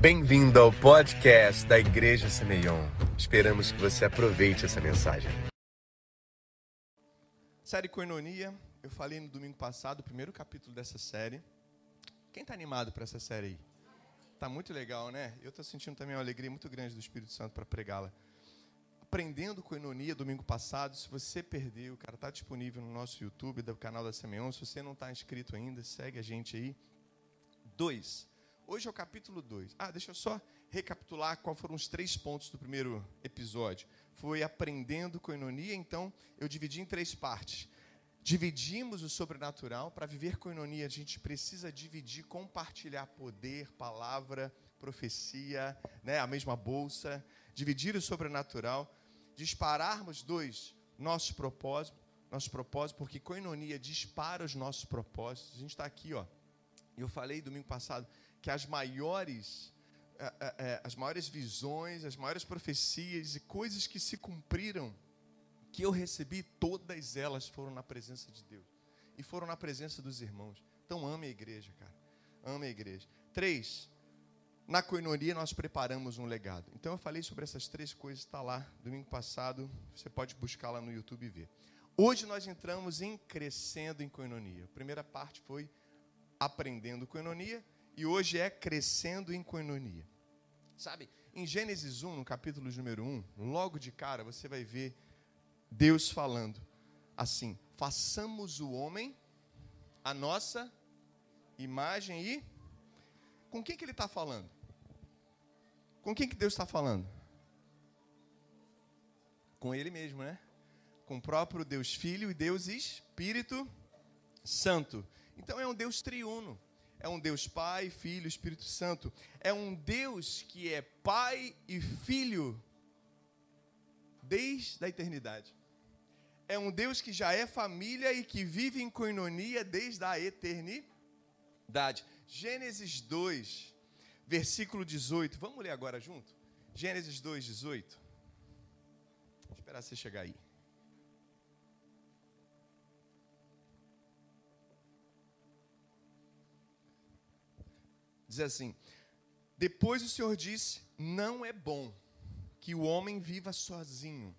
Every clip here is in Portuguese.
Bem-vindo ao podcast da Igreja Semeion. Esperamos que você aproveite essa mensagem. Série Coinonia, eu falei no domingo passado, o primeiro capítulo dessa série. Quem está animado para essa série aí? Tá muito legal, né? Eu estou sentindo também uma alegria muito grande do Espírito Santo para pregá-la. Aprendendo Coinonia, domingo passado, se você perdeu, cara, está disponível no nosso YouTube, do canal da Semeion. Se você não está inscrito ainda, segue a gente aí. Dois. Hoje é o capítulo 2. Ah, deixa eu só recapitular quais foram os três pontos do primeiro episódio. Foi aprendendo coinonia, então eu dividi em três partes. Dividimos o sobrenatural. Para viver coinonia, a gente precisa dividir, compartilhar poder, palavra, profecia, né, a mesma bolsa. Dividir o sobrenatural. Dispararmos, dois, nosso propósito, nosso propósito, porque coinonia dispara os nossos propósitos. A gente está aqui, ó. Eu falei domingo passado que as maiores, é, é, é, as maiores visões, as maiores profecias e coisas que se cumpriram, que eu recebi, todas elas foram na presença de Deus. E foram na presença dos irmãos. Então ame a igreja, cara. Ame a igreja. Três, na coinonia nós preparamos um legado. Então eu falei sobre essas três coisas, está lá, domingo passado, você pode buscar lá no YouTube e ver. Hoje nós entramos em crescendo em coinonia. A primeira parte foi aprendendo coinonia e hoje é crescendo em coinonia. Sabe, em Gênesis 1, no capítulo número 1, logo de cara você vai ver Deus falando assim: façamos o homem a nossa imagem e. Com quem que ele está falando? Com quem que Deus está falando? Com ele mesmo, né? Com o próprio Deus Filho e Deus Espírito Santo. Então é um Deus triuno é um Deus Pai, Filho, Espírito Santo. É um Deus que é Pai e Filho desde a eternidade. É um Deus que já é família e que vive em coinonia desde a eternidade. Gênesis 2, versículo 18. Vamos ler agora junto? Gênesis 2, 18. Vou esperar você chegar aí. Diz assim: Depois o Senhor disse: Não é bom que o homem viva sozinho.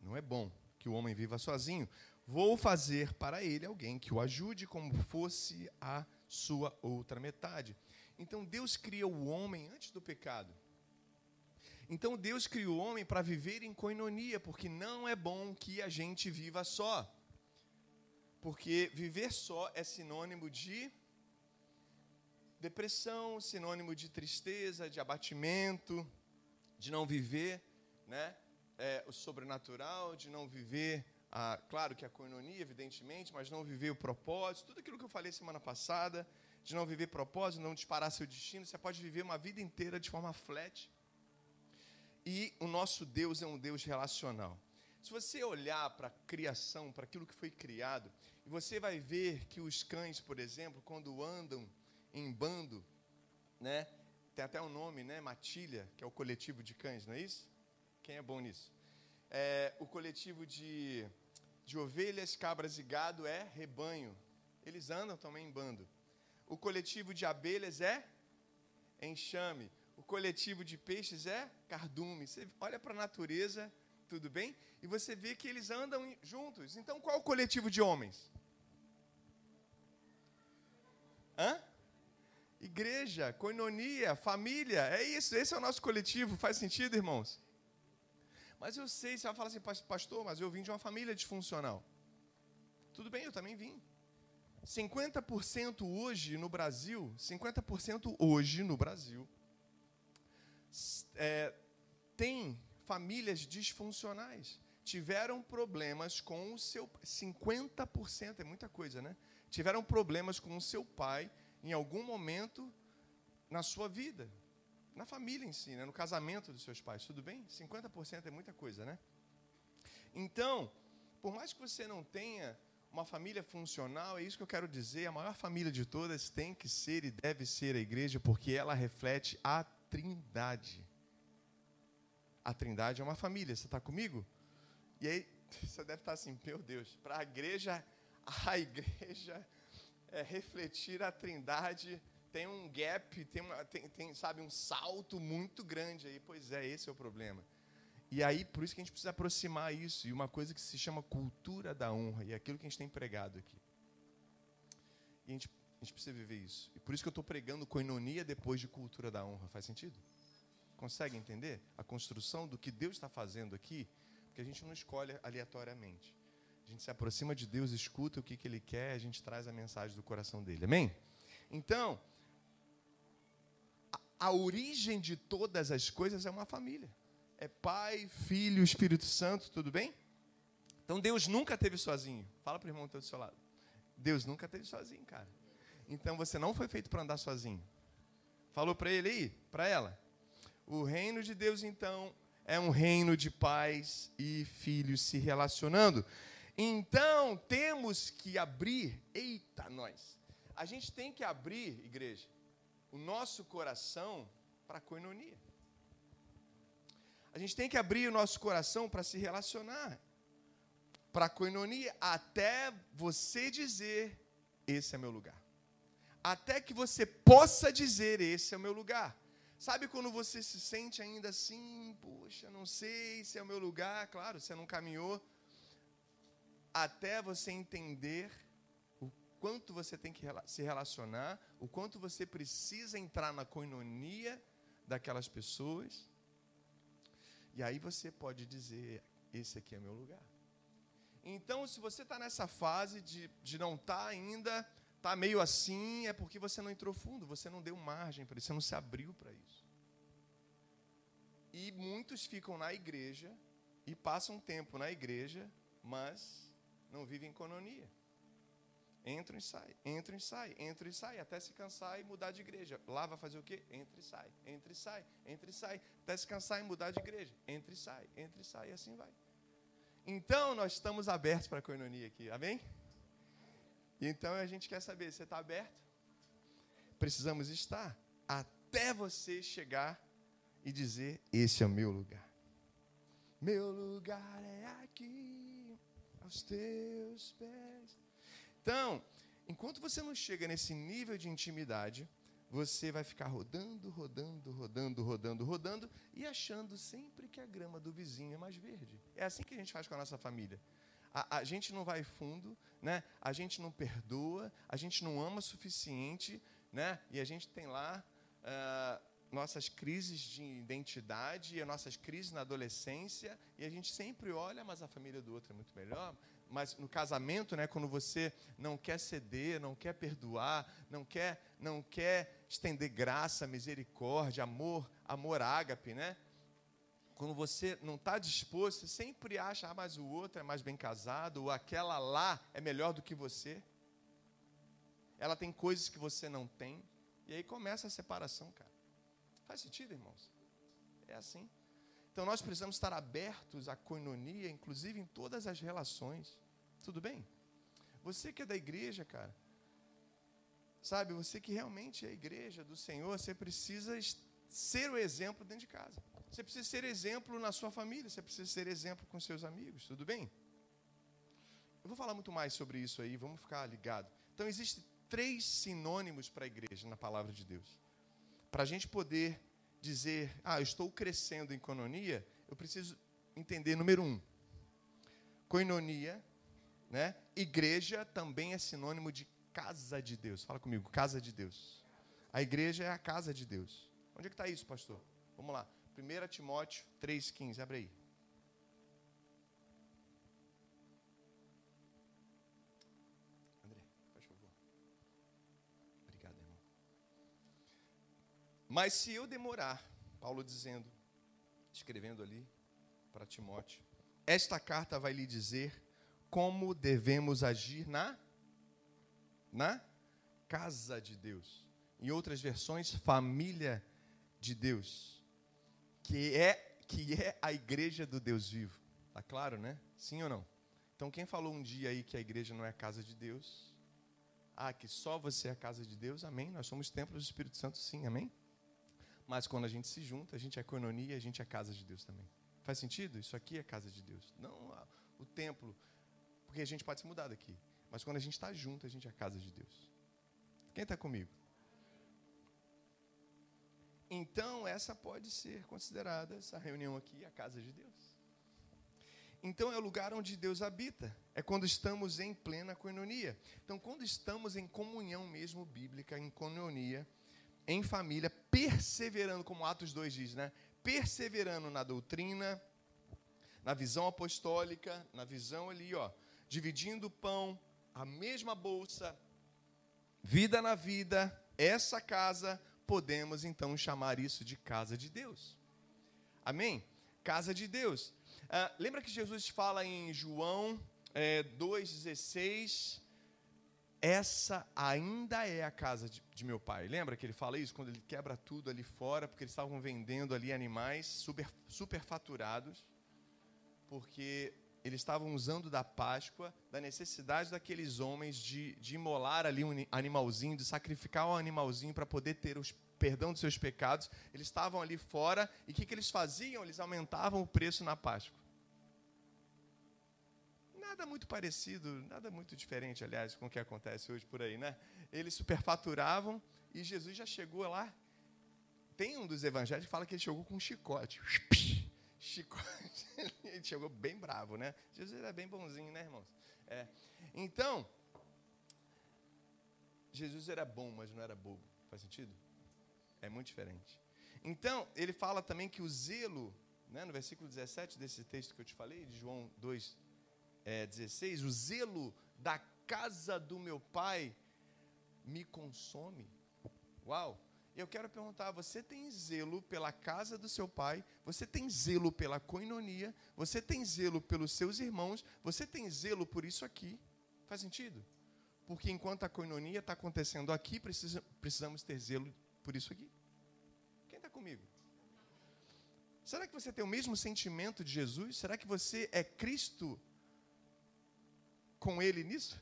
Não é bom que o homem viva sozinho. Vou fazer para ele alguém que o ajude como fosse a sua outra metade. Então Deus cria o homem antes do pecado. Então Deus criou o homem para viver em coinonia, porque não é bom que a gente viva só. Porque viver só é sinônimo de Depressão, sinônimo de tristeza, de abatimento, de não viver né, é, o sobrenatural, de não viver, a, claro que a coinonia, evidentemente, mas não viver o propósito, tudo aquilo que eu falei semana passada, de não viver propósito, não disparar seu destino, você pode viver uma vida inteira de forma flat. E o nosso Deus é um Deus relacional. Se você olhar para a criação, para aquilo que foi criado, você vai ver que os cães, por exemplo, quando andam em bando, né? Tem até um nome, né? Matilha, que é o coletivo de cães, não é isso? Quem é bom nisso? É, o coletivo de, de ovelhas, cabras e gado é rebanho. Eles andam também em bando. O coletivo de abelhas é enxame. O coletivo de peixes é cardume. Você olha para a natureza, tudo bem? E você vê que eles andam juntos. Então, qual o coletivo de homens? Igreja, coinonia, família, é isso, esse é o nosso coletivo. Faz sentido, irmãos? Mas eu sei, você vai falar assim, pastor, mas eu vim de uma família disfuncional. Tudo bem, eu também vim. 50% hoje no Brasil, 50% hoje no Brasil, é, tem famílias disfuncionais. Tiveram problemas com o seu. 50% é muita coisa, né? Tiveram problemas com o seu pai em algum momento na sua vida, na família em si, né? no casamento dos seus pais. Tudo bem? 50% é muita coisa, né? Então, por mais que você não tenha uma família funcional, é isso que eu quero dizer, a maior família de todas tem que ser e deve ser a igreja, porque ela reflete a Trindade. A Trindade é uma família, você está comigo? E aí, você deve estar assim, meu Deus, para a igreja, a igreja é refletir a trindade tem um gap, tem, uma, tem, tem, sabe, um salto muito grande aí. Pois é, esse é o problema. E aí, por isso que a gente precisa aproximar isso. E uma coisa que se chama cultura da honra. E é aquilo que a gente tem pregado aqui. E a gente, a gente precisa viver isso. E por isso que eu estou pregando coinonia depois de cultura da honra. Faz sentido? Consegue entender a construção do que Deus está fazendo aqui? Porque a gente não escolhe aleatoriamente. A gente se aproxima de Deus, escuta o que, que Ele quer, a gente traz a mensagem do coração dele. Amém? Então, a, origem de todas as coisas é uma família. É Pai, Filho, Espírito Santo, tudo bem? Então Deus nunca teve sozinho. Fala para o irmão que está do seu lado. Deus nunca teve sozinho, cara. Então você não foi feito para andar sozinho. Falou para ele aí, para ela. O reino de Deus, então, é um reino de pais e filhos se relacionando. Então, temos que abrir, eita, nós. A gente tem que abrir, igreja, o nosso coração para a coinonia. A gente tem que abrir o nosso coração para se relacionar, para a coinonia, até você dizer: esse é meu lugar. Até que você possa dizer: esse é o meu lugar. Sabe quando você se sente ainda assim, poxa, não sei se é o meu lugar, claro, você não caminhou, até você entender quanto você tem que se relacionar, o quanto você precisa entrar na coinonia daquelas pessoas, e aí você pode dizer: esse aqui é meu lugar. Então, se você está nessa fase de, de não estar tá ainda está meio assim, é porque você não entrou fundo, você não deu margem para isso, você não se abriu para isso. E muitos ficam na igreja e passam tempo na igreja, mas não vivem em cononia. Entram e saem, entram e saem, entram e saem, até se cansar e mudar de igreja. Lá vai fazer o quê? Entra e sai, entra e sai, entra e sai, até se cansar e mudar de igreja. Entra e sai, entra e sai, e assim vai. Então, nós estamos abertos para a coinonia aqui, amém? Então a gente quer saber, você está aberto? Precisamos estar até você chegar e dizer: Esse é o meu lugar. Meu lugar é aqui, aos teus pés. Então, enquanto você não chega nesse nível de intimidade, você vai ficar rodando, rodando, rodando, rodando, rodando e achando sempre que a grama do vizinho é mais verde. É assim que a gente faz com a nossa família a, a gente não vai fundo, né? a gente não perdoa, a gente não ama o suficiente, né? e a gente tem lá uh, nossas crises de identidade, as nossas crises na adolescência, e a gente sempre olha, mas a família do outro é muito melhor. Mas no casamento, né, quando você não quer ceder, não quer perdoar, não quer, não quer estender graça, misericórdia, amor, amor ágape, né? quando você não está disposto, você sempre acha, ah, mas o outro é mais bem casado, ou aquela lá é melhor do que você. Ela tem coisas que você não tem. E aí começa a separação, cara. Faz sentido, irmãos? É assim. Então nós precisamos estar abertos à coinonia, inclusive em todas as relações. Tudo bem? Você que é da igreja, cara, sabe, você que realmente é a igreja do Senhor, você precisa ser o exemplo dentro de casa. Você precisa ser exemplo na sua família, você precisa ser exemplo com seus amigos, tudo bem? Eu vou falar muito mais sobre isso aí, vamos ficar ligado. Então, existem três sinônimos para a igreja na palavra de Deus. Para a gente poder dizer, ah, eu estou crescendo em coinonia, eu preciso entender, número um, coinonia, né? Igreja também é sinônimo de casa de Deus. Fala comigo, casa de Deus. A igreja é a casa de Deus. Onde é que está isso, pastor? Vamos lá. 1 Timóteo 3,15, abre aí. Mas se eu demorar, Paulo dizendo, escrevendo ali para Timóteo, esta carta vai lhe dizer como devemos agir na na casa de Deus. Em outras versões, família de Deus que é que é a igreja do Deus vivo. Tá claro, né? Sim ou não? Então quem falou um dia aí que a igreja não é a casa de Deus? Ah, que só você é a casa de Deus? Amém. Nós somos templos do Espírito Santo, sim, amém. Mas quando a gente se junta, a gente é coinonia, a gente é casa de Deus também. Faz sentido? Isso aqui é casa de Deus. Não o templo, porque a gente pode se mudar daqui. Mas quando a gente está junto, a gente é casa de Deus. Quem está comigo? Então, essa pode ser considerada, essa reunião aqui, a casa de Deus. Então, é o lugar onde Deus habita. É quando estamos em plena coinonia. Então, quando estamos em comunhão mesmo bíblica, em coinonia, em família, perseverando, como Atos 2 diz, né? Perseverando na doutrina, na visão apostólica, na visão ali, ó, dividindo o pão, a mesma bolsa, vida na vida, essa casa, podemos então chamar isso de casa de Deus. Amém? Casa de Deus. Ah, lembra que Jesus fala em João é, 2,16? Essa ainda é a casa de, de, meu pai. Lembra que ele fala isso quando ele quebra tudo ali fora, porque eles estavam vendendo ali animais super, superfaturados, porque eles estavam usando da Páscoa, da necessidade daqueles homens de, de imolar ali um animalzinho, de sacrificar um animalzinho para poder ter o perdão dos seus pecados. Eles estavam ali fora e o que, que eles faziam? Eles aumentavam o preço na Páscoa. Nada muito parecido, nada muito diferente, aliás, com o que acontece hoje por aí, né? Eles superfaturavam e Jesus já chegou lá. Tem um dos evangelhos que fala que ele chegou com um chicote chicote. Ele chegou bem bravo, né? Jesus era bem bonzinho, né, irmãos? É. Então, Jesus era bom, mas não era bobo. Faz sentido? É muito diferente. Então, ele fala também que o zelo, né, no versículo 17 desse texto que eu te falei, de João 2, é, 16, o zelo da casa do meu pai me consome. Uau! Eu quero perguntar: você tem zelo pela casa do seu pai? Você tem zelo pela coinonia? Você tem zelo pelos seus irmãos? Você tem zelo por isso aqui? Faz sentido? Porque enquanto a coinonia está acontecendo aqui, precisa, precisamos ter zelo por isso aqui. Quem está comigo? Será que você tem o mesmo sentimento de Jesus? Será que você é Cristo com Ele nisso?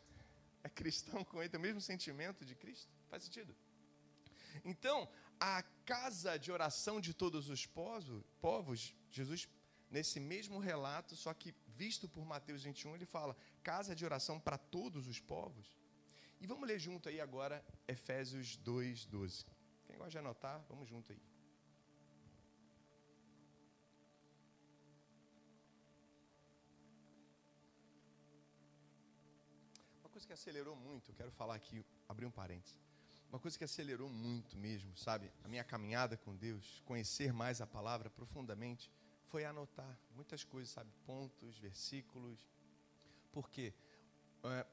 É cristão com Ele, tem o mesmo sentimento de Cristo? Faz sentido? Então, a casa de oração de todos os povos, Jesus, nesse mesmo relato, só que visto por Mateus 21, ele fala: casa de oração para todos os povos. E vamos ler junto aí agora Efésios 2, 12. Quem gosta de anotar, vamos junto aí. Que acelerou muito, quero falar aqui, abrir um parênteses. Uma coisa que acelerou muito mesmo, sabe? A minha caminhada com Deus, conhecer mais a palavra profundamente, foi anotar muitas coisas, sabe? Pontos, versículos. Porque é,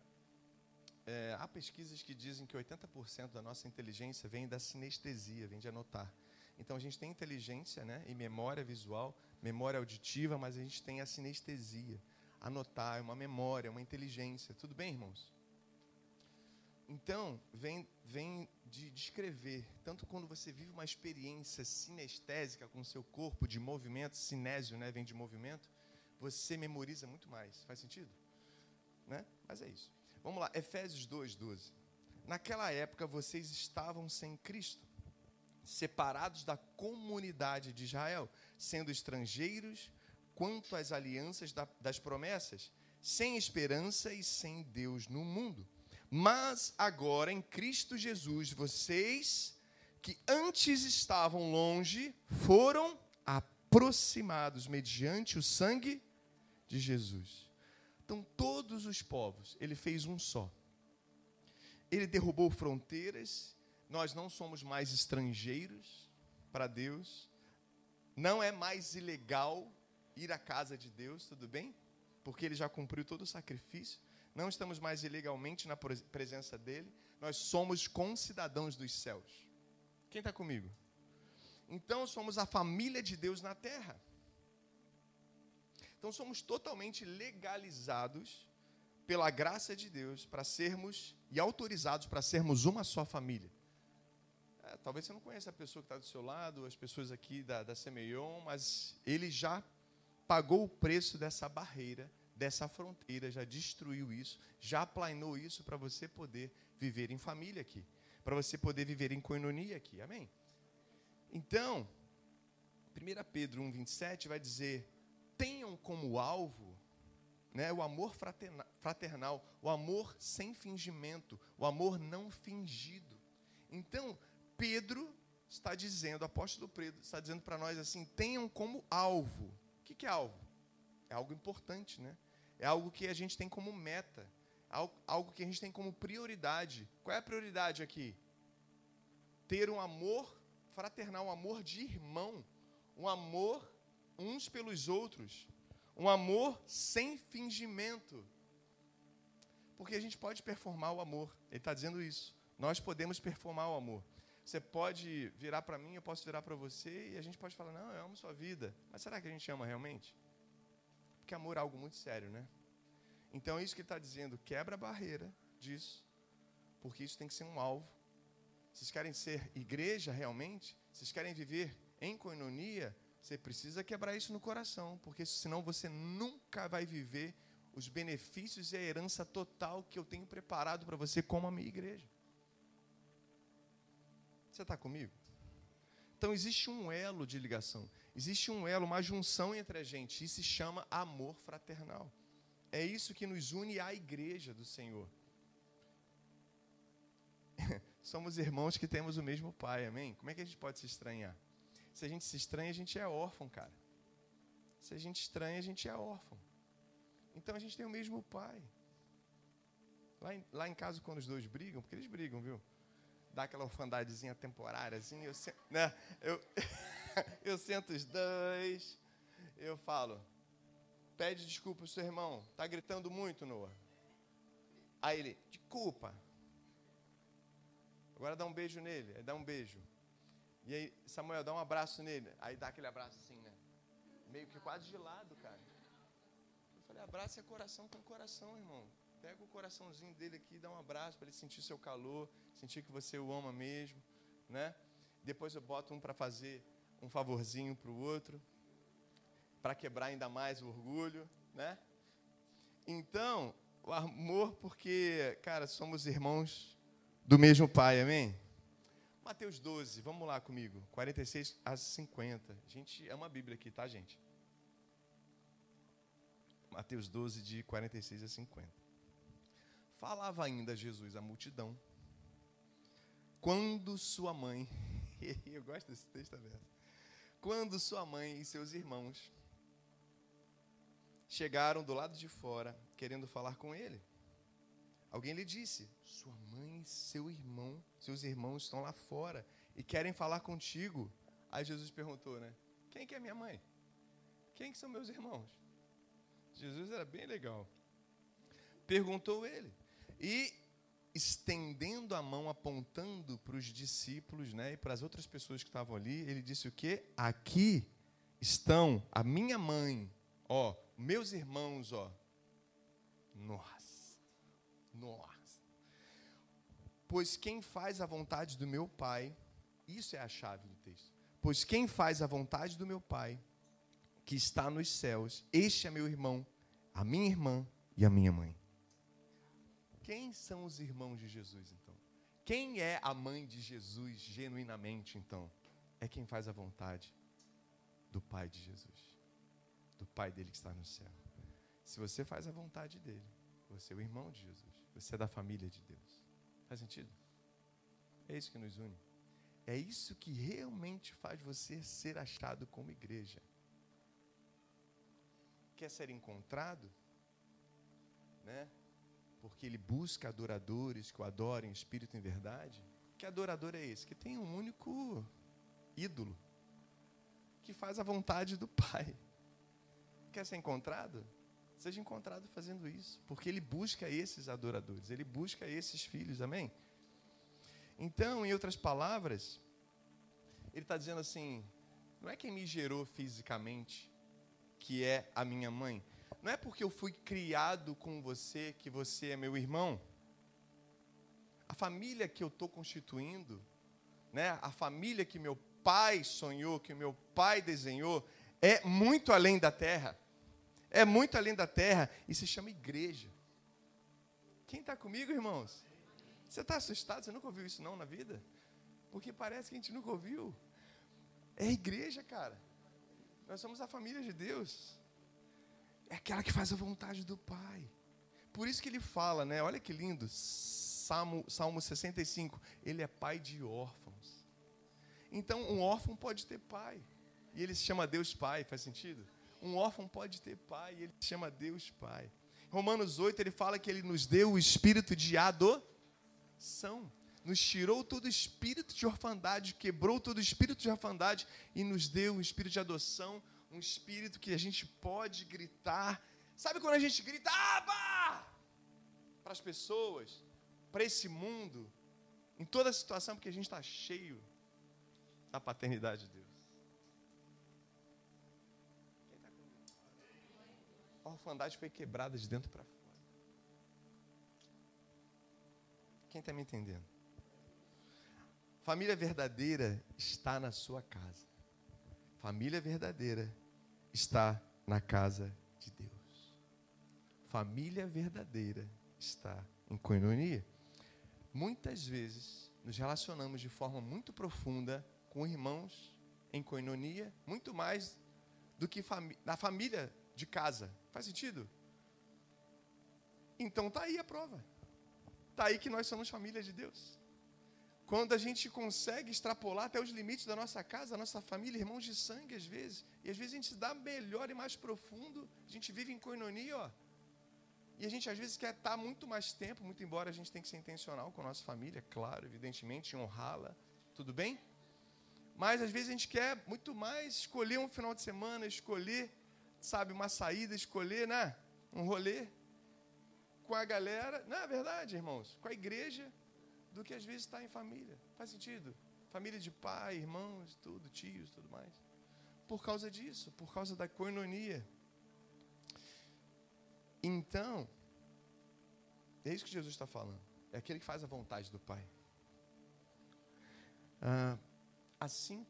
é, há pesquisas que dizem que 80% da nossa inteligência vem da sinestesia, vem de anotar. Então a gente tem inteligência né, e memória visual, memória auditiva, mas a gente tem a sinestesia. Anotar é uma memória, uma inteligência. Tudo bem, irmãos? Então, vem, vem de descrever, tanto quando você vive uma experiência sinestésica com o seu corpo, de movimento, cinésio, né, vem de movimento, você memoriza muito mais. Faz sentido? Né? Mas é isso. Vamos lá, Efésios 2, 12. Naquela época vocês estavam sem Cristo, separados da comunidade de Israel, sendo estrangeiros quanto às alianças da, das promessas, sem esperança e sem Deus no mundo. Mas agora em Cristo Jesus, vocês que antes estavam longe foram aproximados mediante o sangue de Jesus. Então, todos os povos, ele fez um só. Ele derrubou fronteiras, nós não somos mais estrangeiros para Deus, não é mais ilegal ir à casa de Deus, tudo bem? Porque ele já cumpriu todo o sacrifício não estamos mais ilegalmente na presença dele, nós somos concidadãos dos céus. Quem está comigo? Então somos a família de Deus na terra. Então somos totalmente legalizados pela graça de Deus para sermos e autorizados para sermos uma só família. É, talvez você não conheça a pessoa que está do seu lado, as pessoas aqui da, da Semeion, mas ele já pagou o preço dessa barreira dessa fronteira, já destruiu isso, já planeou isso para você poder viver em família aqui, para você poder viver em coinonia aqui. Amém? Então, 1 Pedro 1,27 vai dizer: tenham como alvo né, o amor fraternal, o amor sem fingimento, o amor não fingido. Então, Pedro está dizendo, o apóstolo Pedro está dizendo para nós assim: tenham como alvo. O que é alvo? É algo importante, né? É algo que a gente tem como meta, algo que a gente tem como prioridade. Qual é a prioridade aqui? Ter um amor fraternal, um amor de irmão, um amor uns pelos outros, um amor sem fingimento. Porque a gente pode performar o amor, ele está dizendo isso. Nós podemos performar o amor. Você pode virar para mim, eu posso virar para você, e a gente pode falar, não, eu amo sua vida. Mas será que a gente ama realmente? Porque amor é algo muito sério, né? Então é isso que ele está dizendo, quebra a barreira disso, porque isso tem que ser um alvo. Vocês querem ser igreja realmente? Vocês querem viver em coinonia? Você precisa quebrar isso no coração, porque senão você nunca vai viver os benefícios e a herança total que eu tenho preparado para você como a minha igreja. Você está comigo? Então existe um elo de ligação, existe um elo, uma junção entre a gente, e se chama amor fraternal. É isso que nos une à igreja do Senhor. Somos irmãos que temos o mesmo pai, amém? Como é que a gente pode se estranhar? Se a gente se estranha, a gente é órfão, cara. Se a gente estranha, a gente é órfão. Então a gente tem o mesmo pai. Lá em, lá em casa, quando os dois brigam, porque eles brigam, viu? Dá aquela orfandadezinha temporária, assim, eu, né? eu, eu sento os dois, eu falo, pede desculpa ao seu irmão, tá gritando muito, Noah. Aí ele, desculpa. Agora dá um beijo nele, aí dá um beijo. E aí, Samuel, dá um abraço nele. Aí dá aquele abraço assim, né? Meio que quase de lado, cara. Eu falei, abraça é coração com coração, irmão. Pega o coraçãozinho dele aqui dá um abraço para ele sentir seu calor, sentir que você o ama mesmo, né? Depois eu boto um para fazer um favorzinho para o outro, para quebrar ainda mais o orgulho, né? Então, o amor, porque, cara, somos irmãos do mesmo Pai, amém? Mateus 12, vamos lá comigo, 46 a 50. A gente ama a Bíblia aqui, tá, gente? Mateus 12, de 46 a 50. Falava ainda Jesus à multidão. Quando sua mãe, eu gosto desse texto aberto. Quando sua mãe e seus irmãos chegaram do lado de fora, querendo falar com ele, alguém lhe disse: Sua mãe e seu irmão seus irmãos estão lá fora e querem falar contigo. Aí Jesus perguntou, né? Quem que é minha mãe? Quem que são meus irmãos? Jesus era bem legal. Perguntou ele. E estendendo a mão, apontando para os discípulos, né, e para as outras pessoas que estavam ali, ele disse o quê? Aqui estão a minha mãe, ó, meus irmãos, ó. Nossa. Nossa. Pois quem faz a vontade do meu Pai, isso é a chave do texto. Pois quem faz a vontade do meu Pai, que está nos céus, este é meu irmão, a minha irmã e a minha mãe. Quem são os irmãos de Jesus, então? Quem é a mãe de Jesus genuinamente, então? É quem faz a vontade do Pai de Jesus, do Pai dele que está no céu. Se você faz a vontade dele, você é o irmão de Jesus, você é da família de Deus. Faz sentido? É isso que nos une. É isso que realmente faz você ser achado como igreja. Quer ser encontrado? Né? Porque ele busca adoradores que o adorem espírito em verdade. Que adorador é esse? Que tem um único ídolo. Que faz a vontade do Pai. Quer ser encontrado? seja encontrado fazendo isso, porque ele busca esses adoradores, ele busca esses filhos, amém? Então, em outras palavras, ele está dizendo assim: não é quem me gerou fisicamente que é a minha mãe, não é porque eu fui criado com você que você é meu irmão. A família que eu estou constituindo, né, a família que meu pai sonhou, que meu pai desenhou, é muito além da terra. É muito além da terra e se chama igreja. Quem está comigo, irmãos? Você está assustado? Você nunca ouviu isso não na vida? Porque parece que a gente nunca ouviu. É igreja, cara. Nós somos a família de Deus. É aquela que faz a vontade do Pai. Por isso que ele fala, né? Olha que lindo. Salmo, Salmo 65. Ele é pai de órfãos. Então, um órfão pode ter pai. E ele se chama Deus Pai, faz sentido? Um órfão pode ter pai, e ele se chama Deus Pai. Romanos 8, ele fala que ele nos deu o espírito de adoção. Nos tirou todo o espírito de orfandade, quebrou todo o espírito de orfandade e nos deu um espírito de adoção, um espírito que a gente pode gritar. Sabe quando a gente grita, Aba! Para as pessoas, para esse mundo, em toda situação, porque a gente está cheio da paternidade de Deus. A orfandade foi quebrada de dentro para fora. Quem está me entendendo? Família verdadeira está na sua casa. Família verdadeira está na casa de Deus. Família verdadeira está em coinonia. Muitas vezes nos relacionamos de forma muito profunda com irmãos em coinonia, muito mais do que na família de casa. Faz sentido? Então tá aí a prova. Tá aí que nós somos família de Deus. Quando a gente consegue extrapolar até os limites da nossa casa, da nossa família, irmãos de sangue às vezes, e às vezes a gente se dá melhor e mais profundo, a gente vive em coinonia, ó. E a gente às vezes quer estar muito mais tempo, muito embora a gente tenha que ser intencional com a nossa família, claro, evidentemente, honrá-la, tudo bem? Mas às vezes a gente quer muito mais escolher um final de semana, escolher sabe, uma saída, escolher, né? Um rolê com a galera, não é verdade, irmãos? Com a igreja, do que às vezes estar em família. Faz sentido? Família de pai, irmãos, tudo, tios, tudo mais. Por causa disso, por causa da coinonia. Então, é isso que Jesus está falando. É aquele que faz a vontade do Pai. Ah, assim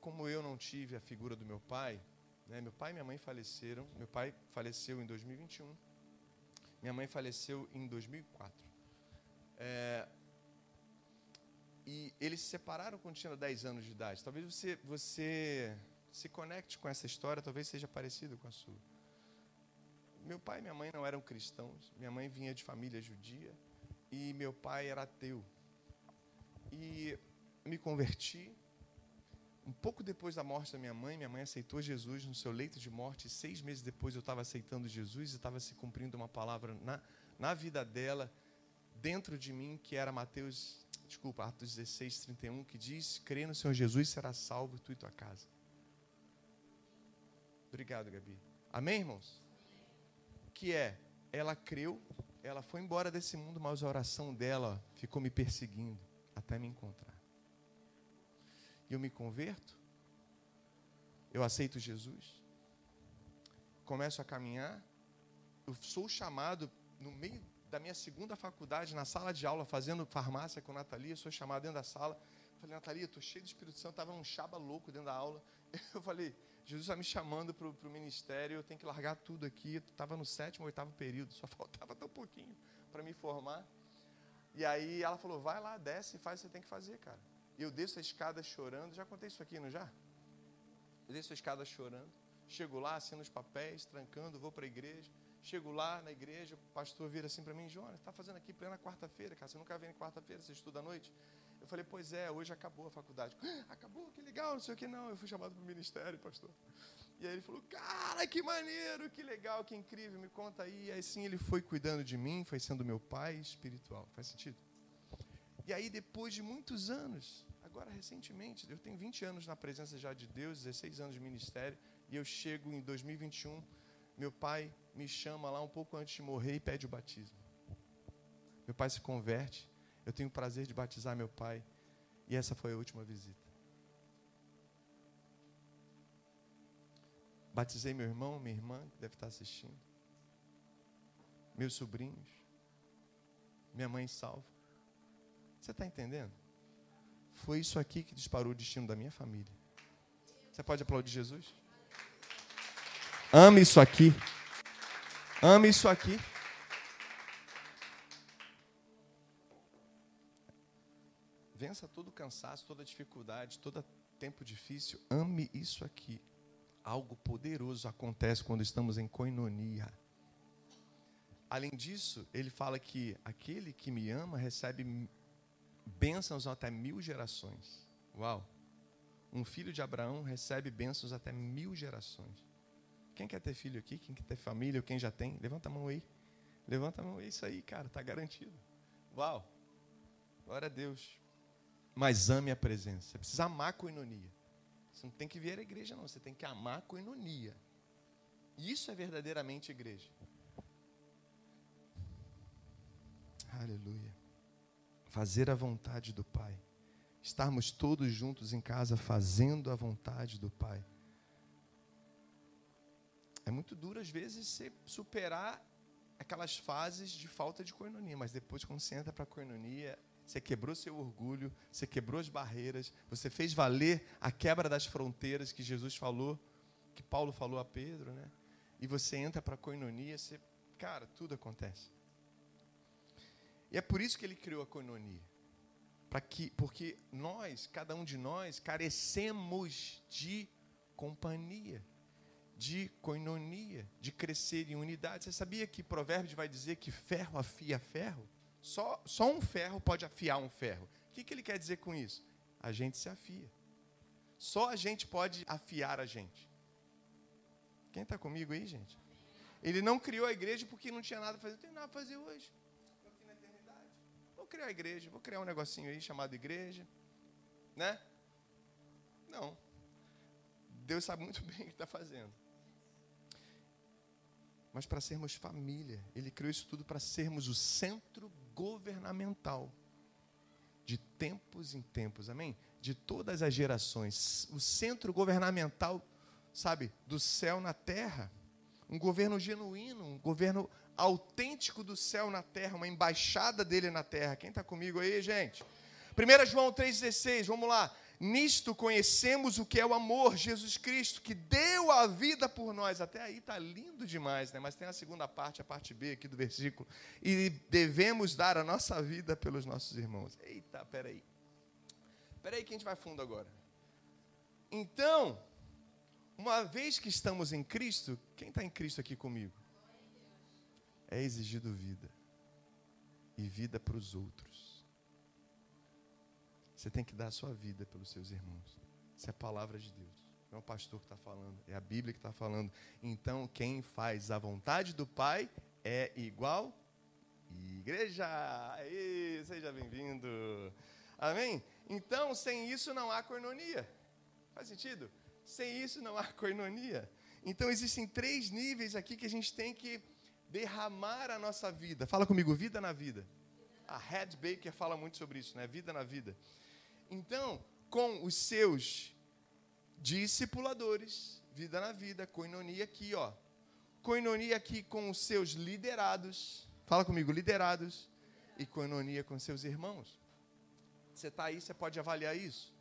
como eu não tive a figura do meu pai, né? Meu pai e minha mãe faleceram. Meu pai faleceu em 2021. Minha mãe faleceu em 2004. É, e eles se separaram quando tinha 10 anos de idade. Talvez você, você se conecte com essa história, talvez seja parecido com a sua. Meu pai e minha mãe não eram cristãos. Minha mãe vinha de família judia e meu pai era ateu. E me converti um pouco depois da morte da minha mãe, minha mãe aceitou Jesus no seu leito de morte. Seis meses depois eu estava aceitando Jesus e estava se cumprindo uma palavra na, na vida dela, dentro de mim, que era Mateus, desculpa, Atos 16, 31, que diz: crê no Senhor Jesus será salvo tu e tua casa. Obrigado, Gabi. Amém, irmãos? Que é, ela creu, ela foi embora desse mundo, mas a oração dela ficou me perseguindo até me encontrar e eu me converto, eu aceito Jesus, começo a caminhar, eu sou chamado no meio da minha segunda faculdade, na sala de aula, fazendo farmácia com a Natalia, sou chamado dentro da sala. falei, Natalia, estou cheio do Espírito Santo, estava um chaba louco dentro da aula. Eu falei, Jesus está me chamando para o ministério, eu tenho que largar tudo aqui. Estava no sétimo, oitavo período, só faltava tão pouquinho para me formar. E aí ela falou, vai lá, desce e faz o que você tem que fazer, cara. Eu desço a escada chorando. Já contei isso aqui, não já? Eu desço a escada chorando. Chego lá, assino os papéis, trancando, vou para a igreja. Chego lá na igreja, o pastor vira assim para mim, Jonas, está fazendo aqui plena quarta-feira, cara, você nunca vem quarta-feira, você estuda à noite? Eu falei, pois é, hoje acabou a faculdade. Ah, acabou, que legal, não sei o que, não. Eu fui chamado para o ministério, pastor. E aí ele falou, cara, que maneiro, que legal, que incrível, me conta aí. E aí sim ele foi cuidando de mim, foi sendo meu pai espiritual. Faz sentido? E aí, depois de muitos anos, agora recentemente, eu tenho 20 anos na presença já de Deus, 16 anos de ministério, e eu chego em 2021, meu pai me chama lá um pouco antes de morrer e pede o batismo. Meu pai se converte, eu tenho o prazer de batizar meu pai, e essa foi a última visita. Batizei meu irmão, minha irmã, que deve estar assistindo, meus sobrinhos, minha mãe salva. Você está entendendo? Foi isso aqui que disparou o destino da minha família. Você pode aplaudir Jesus? Ame isso aqui. Ame isso aqui. Vença todo cansaço, toda dificuldade, todo tempo difícil. Ame isso aqui. Algo poderoso acontece quando estamos em coinonia. Além disso, ele fala que aquele que me ama recebe bênçãos até mil gerações. Uau! Um filho de Abraão recebe bênçãos até mil gerações. Quem quer ter filho aqui? Quem quer ter família? Ou quem já tem? Levanta a mão aí. Levanta a mão. É isso aí, cara. Está garantido. Uau. Glória a Deus. Mas ame a presença. Você precisa amar a coinonia. Você não tem que vir à igreja, não. Você tem que amar a coinonia. Isso é verdadeiramente igreja. Aleluia. Fazer a vontade do Pai. Estarmos todos juntos em casa fazendo a vontade do Pai. É muito duro, às vezes, você superar aquelas fases de falta de coinonia, mas depois, quando você entra para a coinonia, você quebrou seu orgulho, você quebrou as barreiras, você fez valer a quebra das fronteiras que Jesus falou, que Paulo falou a Pedro, né? E você entra para a coinonia, você, cara, tudo acontece. E é por isso que ele criou a coinonia. Para que, porque nós, cada um de nós, carecemos de companhia, de coinonia, de crescer em unidade. Você sabia que Provérbios vai dizer que ferro afia ferro? Só, só um ferro pode afiar um ferro. O que, que ele quer dizer com isso? A gente se afia. Só a gente pode afiar a gente. Quem está comigo aí, gente? Ele não criou a igreja porque não tinha nada a fazer. Não tem nada a fazer hoje. Estou aqui na eternidade. Vou criar a igreja. Vou criar um negocinho aí chamado igreja. Né? Não. Deus sabe muito bem o que está fazendo mas para sermos família. Ele criou isso tudo para sermos o centro governamental de tempos em tempos, amém? De todas as gerações. O centro governamental, sabe, do céu na terra. Um governo genuíno, um governo autêntico do céu na terra, uma embaixada dele na terra. Quem está comigo aí, gente? 1 João 3,16, vamos lá. Nisto conhecemos o que é o amor, Jesus Cristo, que deu a vida por nós. Até aí está lindo demais, né? mas tem a segunda parte, a parte B aqui do versículo. E devemos dar a nossa vida pelos nossos irmãos. Eita, peraí. Peraí que a gente vai fundo agora. Então, uma vez que estamos em Cristo, quem está em Cristo aqui comigo? É exigido vida. E vida para os outros. Você tem que dar a sua vida pelos seus irmãos. Isso é a palavra de Deus. Não é o pastor que está falando, é a Bíblia que está falando. Então, quem faz a vontade do Pai é igual igreja. Aí, seja bem-vindo. Amém? Então, sem isso não há coinonia. Faz sentido? Sem isso não há coinonia. Então, existem três níveis aqui que a gente tem que derramar a nossa vida. Fala comigo, vida na vida. A Head Baker fala muito sobre isso, né? Vida na vida. Então, com os seus discipuladores, vida na vida, coinonia aqui, ó. Coinonia aqui com os seus liderados. Fala comigo, liderados. E coinonia com seus irmãos. Você está aí, você pode avaliar isso.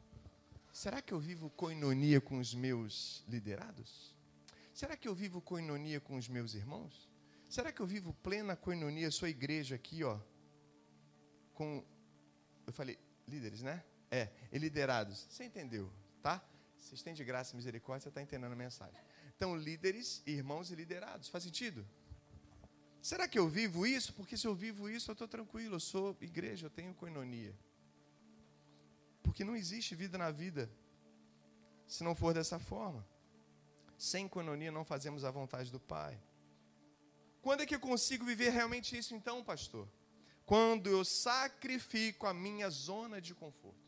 Será que eu vivo coinonia com os meus liderados? Será que eu vivo coinonia com os meus irmãos? Será que eu vivo plena coinonia, sua igreja aqui, ó? Com, eu falei, líderes, né? É, e liderados. Você entendeu, tá? Vocês têm de graça e misericórdia, você está entendendo a mensagem. Então, líderes, irmãos e liderados. Faz sentido? Será que eu vivo isso? Porque se eu vivo isso, eu estou tranquilo. Eu sou igreja, eu tenho coinonia. Porque não existe vida na vida se não for dessa forma. Sem coinonia não fazemos a vontade do Pai. Quando é que eu consigo viver realmente isso então, pastor? Quando eu sacrifico a minha zona de conforto.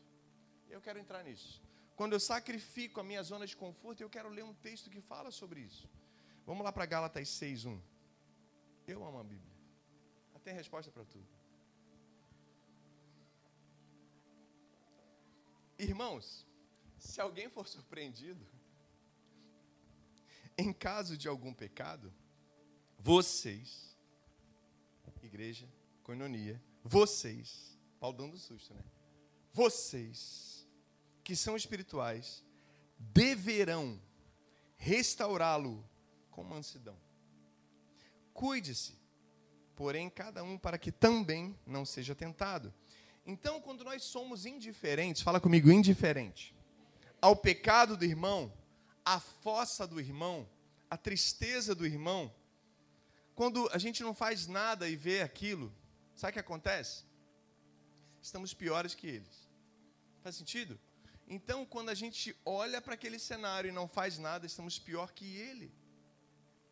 Eu quero entrar nisso. Quando eu sacrifico a minha zona de conforto, eu quero ler um texto que fala sobre isso. Vamos lá para Gálatas 6:1. Eu amo a Bíblia. Ela tem resposta para tudo. Irmãos, se alguém for surpreendido em caso de algum pecado, vocês, igreja, coinonia, vocês, Paulo dando susto, né? Vocês que são espirituais deverão restaurá-lo com mansidão. Cuide-se, porém, cada um para que também não seja tentado. Então, quando nós somos indiferentes, fala comigo, indiferente, ao pecado do irmão, à fossa do irmão, à tristeza do irmão, quando a gente não faz nada e vê aquilo, sabe o que acontece? Estamos piores que eles. Faz sentido? Então, quando a gente olha para aquele cenário e não faz nada, estamos pior que ele.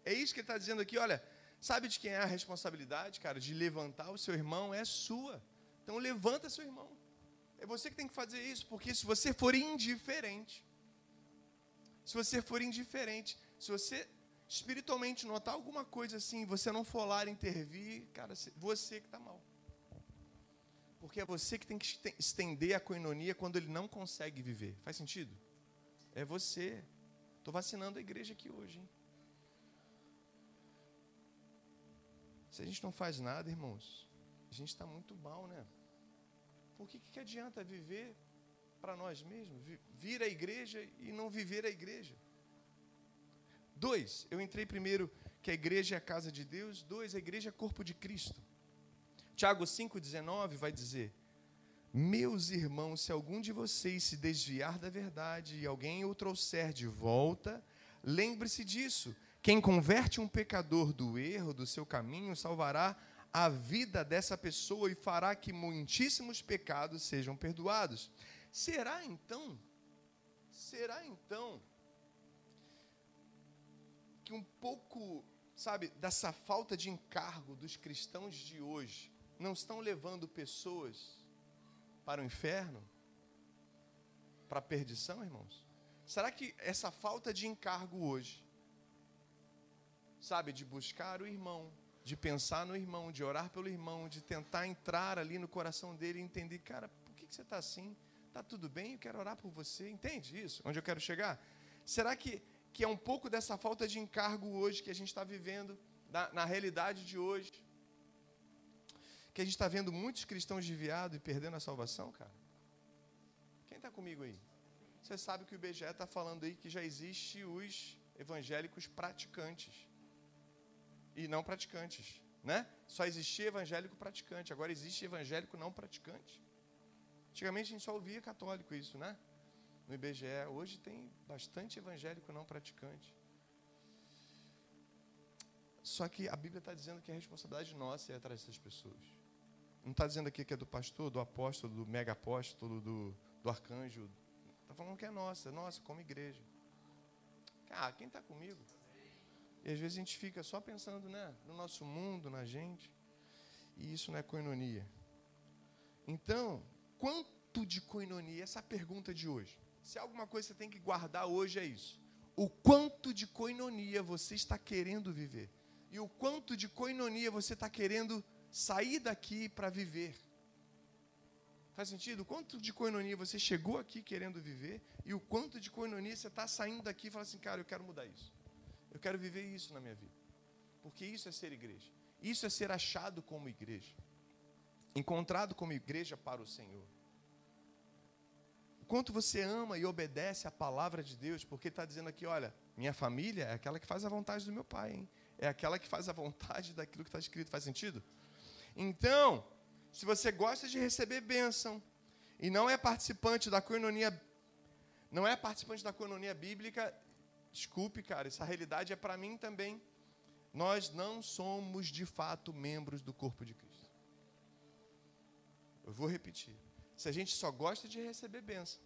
É isso que ele está dizendo aqui, olha, sabe de quem é a responsabilidade, cara, de levantar o seu irmão? É sua. Então levanta seu irmão. É você que tem que fazer isso, porque se você for indiferente, se você for indiferente, se você espiritualmente notar alguma coisa assim, você não for lá intervir, cara, você que está mal. Porque é você que tem que estender a coinonia quando ele não consegue viver. Faz sentido? É você. Estou vacinando a igreja aqui hoje, hein? Se a gente não faz nada, irmãos, a gente está muito mal, né? Por que, que adianta viver para nós mesmos? Vir à igreja e não viver a igreja? Dois, eu entrei primeiro que a igreja é a casa de Deus. Dois, a igreja é corpo de Cristo. Tiago 5,19 vai dizer: Meus irmãos, se algum de vocês se desviar da verdade e alguém o trouxer de volta, lembre-se disso quem converte um pecador do erro, do seu caminho, salvará a vida dessa pessoa e fará que muitíssimos pecados sejam perdoados. Será então, será então, que um pouco, sabe, dessa falta de encargo dos cristãos de hoje não estão levando pessoas para o inferno? Para a perdição, irmãos? Será que essa falta de encargo hoje sabe, de buscar o irmão, de pensar no irmão, de orar pelo irmão, de tentar entrar ali no coração dele e entender, cara, por que, você está assim? Está tudo bem? Eu quero orar por você. Entende isso? Onde eu quero chegar? Será que, que é um pouco dessa falta de encargo hoje que a gente está vivendo, na, na realidade de hoje? Que a gente está vendo muitos cristãos desviados e perdendo a salvação, cara? Quem está comigo aí? Você sabe que o IBGE está falando aí que já existe os evangélicos praticantes e não praticantes, né? Só existia evangélico praticante, agora existe evangélico não praticante. Antigamente a gente só ouvia católico isso, né? No IBGE, hoje tem bastante evangélico não praticante. Só que a Bíblia está dizendo que a responsabilidade nossa é atrás dessas pessoas. Não está dizendo aqui que é do pastor, do apóstolo, do mega apóstolo, do, do arcanjo. Está falando que é nossa, nossa, como igreja. Ah, quem está comigo? E às vezes a gente fica só pensando né, no nosso mundo, na gente. E isso não é coinonia. Então, quanto de coinonia? Essa é a pergunta de hoje. Se alguma coisa você tem que guardar hoje é isso. O quanto de coinonia você está querendo viver? E o quanto de coinonia você está querendo sair daqui para viver? Faz sentido? Quanto de coinonia você chegou aqui querendo viver e o quanto de coinonia você está saindo daqui e fala assim, cara, eu quero mudar isso. Eu quero viver isso na minha vida. Porque isso é ser igreja. Isso é ser achado como igreja. Encontrado como igreja para o Senhor. O quanto você ama e obedece a palavra de Deus, porque está dizendo aqui: olha, minha família é aquela que faz a vontade do meu pai, hein? é aquela que faz a vontade daquilo que está escrito. Faz sentido? Então, se você gosta de receber bênção e não é participante da coinonia, não é participante da coinonia bíblica, Desculpe, cara, essa realidade é para mim também. Nós não somos de fato membros do corpo de Cristo. Eu vou repetir. Se a gente só gosta de receber bênção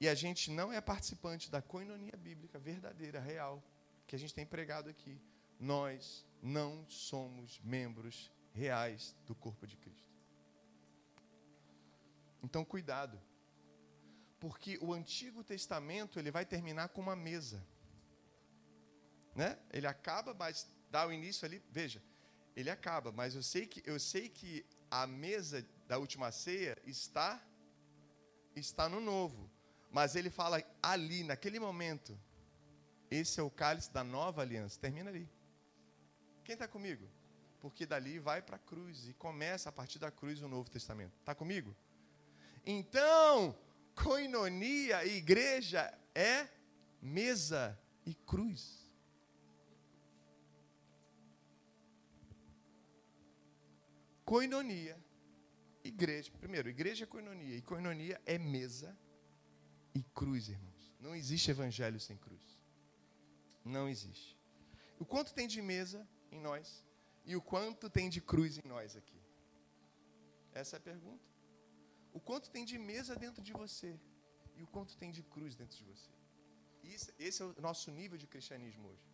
e a gente não é participante da coinonia bíblica verdadeira, real, que a gente tem pregado aqui, nós não somos membros reais do corpo de Cristo. Então, cuidado. Porque o Antigo Testamento, ele vai terminar com uma mesa né? Ele acaba, mas dá o início ali, veja, ele acaba, mas eu sei que eu sei que a mesa da última ceia está está no novo. Mas ele fala ali, naquele momento, esse é o cálice da nova aliança. Termina ali. Quem está comigo? Porque dali vai para a cruz e começa a partir da cruz o Novo Testamento. Está comigo? Então, coinonia e igreja é mesa e cruz. Coinonia, igreja. Primeiro, igreja é coinonia. E coinonia é mesa e cruz, irmãos. Não existe evangelho sem cruz. Não existe. O quanto tem de mesa em nós e o quanto tem de cruz em nós aqui? Essa é a pergunta. O quanto tem de mesa dentro de você e o quanto tem de cruz dentro de você. Isso, esse é o nosso nível de cristianismo hoje.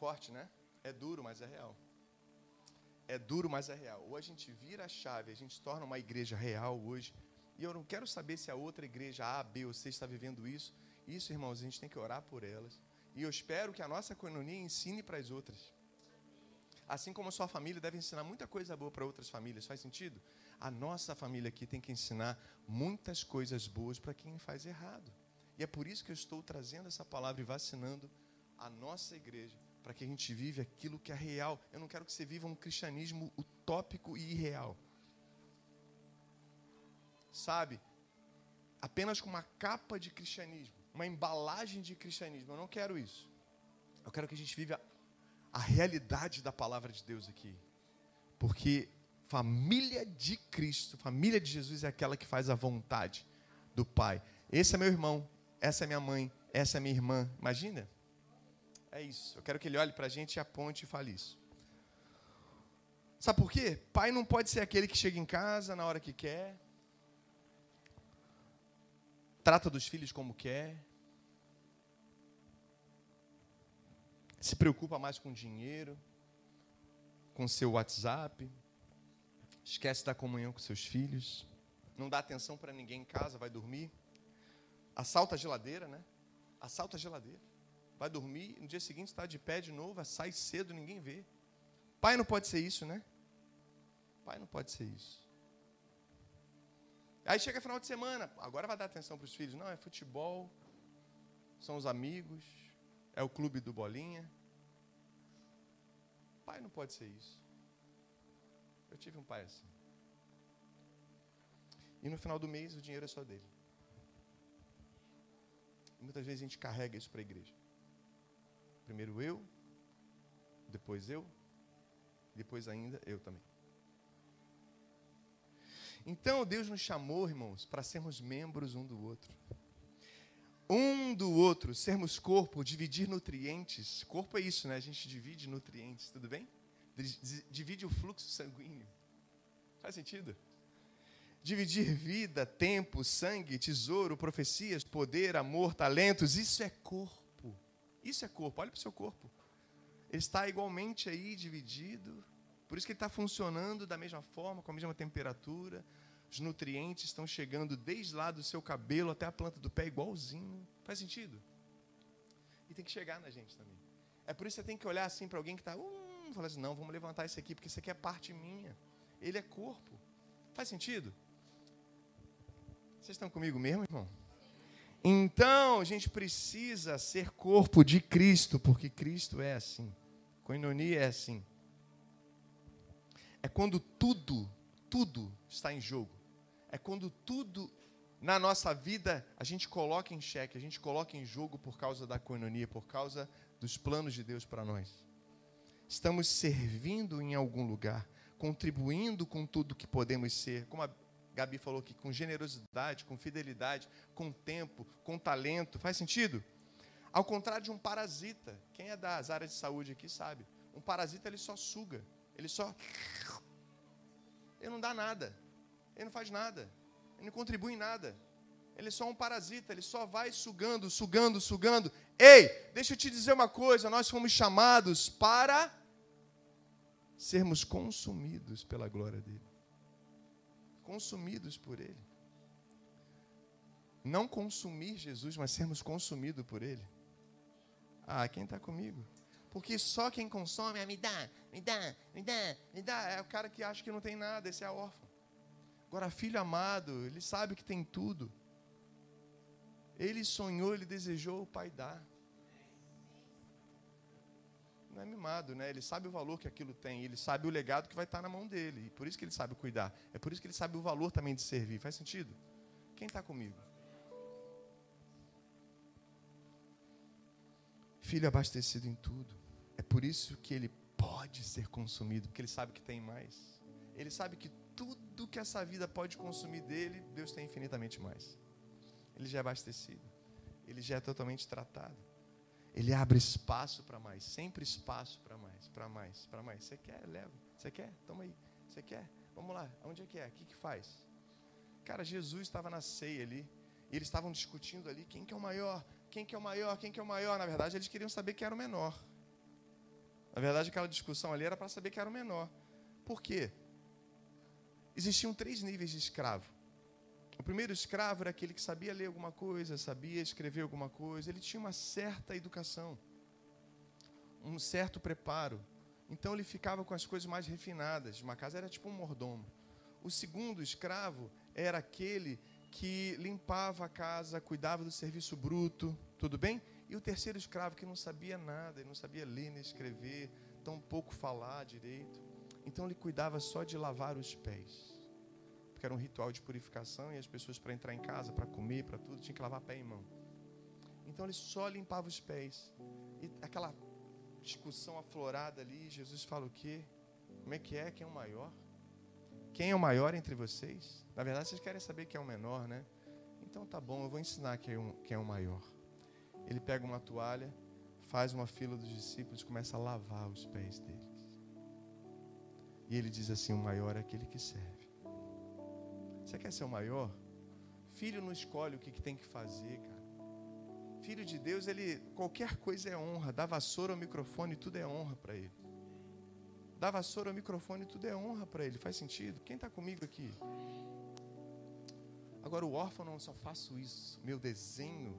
Forte, né? É duro, mas é real. É duro, mas é real. Ou a gente vira a chave, a gente torna uma igreja real hoje. E eu não quero saber se a outra igreja A, B ou C está vivendo isso. Isso, irmãos, a gente tem que orar por elas. E eu espero que a nossa coinonia ensine para as outras. Assim como a sua família deve ensinar muita coisa boa para outras famílias. Faz sentido? A nossa família aqui tem que ensinar muitas coisas boas para quem faz errado. E é por isso que eu estou trazendo essa palavra e vacinando a nossa igreja para que a gente vive aquilo que é real. Eu não quero que você viva um cristianismo utópico e irreal. Sabe? Apenas com uma capa de cristianismo, uma embalagem de cristianismo. Eu não quero isso. Eu quero que a gente viva a realidade da palavra de Deus aqui. Porque família de Cristo, família de Jesus é aquela que faz a vontade do Pai. Esse é meu irmão, essa é minha mãe, essa é minha irmã. Imagina? É isso. Eu quero que ele olhe para a gente e aponte e fale isso. Sabe por quê? Pai não pode ser aquele que chega em casa na hora que quer, trata dos filhos como quer, se preocupa mais com dinheiro, com seu WhatsApp, esquece da comunhão com seus filhos, não dá atenção para ninguém em casa, vai dormir, assalta a geladeira, né? Assalta a geladeira vai dormir, no dia seguinte está de pé de novo, sai cedo, ninguém vê. Pai não pode ser isso, né? Pai não pode ser isso. Aí chega final de semana, agora vai dar atenção para os filhos. Não, é futebol, são os amigos, é o clube do bolinha. Pai não pode ser isso. Eu tive um pai assim. E no final do mês o dinheiro é só dele. E muitas vezes a gente carrega isso para a igreja. Primeiro eu, depois eu, depois ainda eu também. Então Deus nos chamou, irmãos, para sermos membros um do outro. Um do outro, sermos corpo, dividir nutrientes. Corpo é isso, né? A gente divide nutrientes, tudo bem? Divide o fluxo sanguíneo. Faz sentido? Dividir vida, tempo, sangue, tesouro, profecias, poder, amor, talentos, isso é corpo. Isso é corpo. Olha para o seu corpo. Ele está igualmente aí dividido. Por isso que ele está funcionando da mesma forma, com a mesma temperatura. Os nutrientes estão chegando desde lá do seu cabelo até a planta do pé, igualzinho. Faz sentido? E tem que chegar na gente também. É por isso que você tem que olhar assim para alguém que está. Hum, falar assim: não, vamos levantar isso aqui, porque isso aqui é parte minha. Ele é corpo. Faz sentido? Vocês estão comigo mesmo, irmão? Então, a gente precisa ser corpo de Cristo, porque Cristo é assim. Coinonia é assim. É quando tudo, tudo está em jogo. É quando tudo na nossa vida a gente coloca em xeque, a gente coloca em jogo por causa da coinonia, por causa dos planos de Deus para nós. Estamos servindo em algum lugar, contribuindo com tudo que podemos ser, como a Gabi falou aqui, com generosidade, com fidelidade, com tempo, com talento. Faz sentido? Ao contrário de um parasita. Quem é das áreas de saúde aqui sabe. Um parasita ele só suga. Ele só. Ele não dá nada. Ele não faz nada. Ele não contribui em nada. Ele é só um parasita. Ele só vai sugando, sugando, sugando. Ei, deixa eu te dizer uma coisa. Nós fomos chamados para sermos consumidos pela glória dele consumidos por Ele. Não consumir Jesus, mas sermos consumidos por Ele. Ah, quem está comigo? Porque só quem consome é me dá, me dá, me dá, me dá. É o cara que acha que não tem nada, esse é órfão. Agora, filho amado, ele sabe que tem tudo. Ele sonhou, ele desejou, o pai dá não é mimado, né? Ele sabe o valor que aquilo tem, ele sabe o legado que vai estar na mão dele. E por isso que ele sabe cuidar. É por isso que ele sabe o valor também de servir. Faz sentido? Quem está comigo? Filho abastecido em tudo. É por isso que ele pode ser consumido, porque ele sabe que tem mais. Ele sabe que tudo que essa vida pode consumir dele, Deus tem infinitamente mais. Ele já é abastecido. Ele já é totalmente tratado. Ele abre espaço para mais, sempre espaço para mais, para mais, para mais. Você quer? Leva. Você quer? Toma aí. Você quer? Vamos lá. Onde é que é? O que, que faz? Cara, Jesus estava na ceia ali. E eles estavam discutindo ali quem que é o maior, quem que é o maior, quem que é o maior. Na verdade, eles queriam saber quem era o menor. Na verdade, aquela discussão ali era para saber quem era o menor. Por quê? Existiam três níveis de escravo. O primeiro escravo era aquele que sabia ler alguma coisa, sabia escrever alguma coisa, ele tinha uma certa educação, um certo preparo. Então ele ficava com as coisas mais refinadas. Uma casa era tipo um mordomo. O segundo escravo era aquele que limpava a casa, cuidava do serviço bruto, tudo bem? E o terceiro escravo que não sabia nada, não sabia ler nem escrever, tão pouco falar direito. Então ele cuidava só de lavar os pés. Porque era um ritual de purificação e as pessoas para entrar em casa, para comer, para tudo, tinham que lavar pé e mão. Então ele só limpava os pés. E aquela discussão aflorada ali, Jesus fala o quê? Como é que é? Quem é o maior? Quem é o maior entre vocês? Na verdade, vocês querem saber quem é o menor, né? Então tá bom, eu vou ensinar quem é, um, quem é o maior. Ele pega uma toalha, faz uma fila dos discípulos, começa a lavar os pés deles. E ele diz assim: o maior é aquele que serve. Você quer ser o maior? Filho não escolhe o que, tem que fazer, cara. Filho de Deus, ele qualquer coisa é honra. Dá vassoura ao microfone, tudo é honra para ele. Dá vassoura ao microfone, tudo é honra para ele. Faz sentido? Quem está comigo aqui? Agora, o órfão não só faço isso. Meu desenho,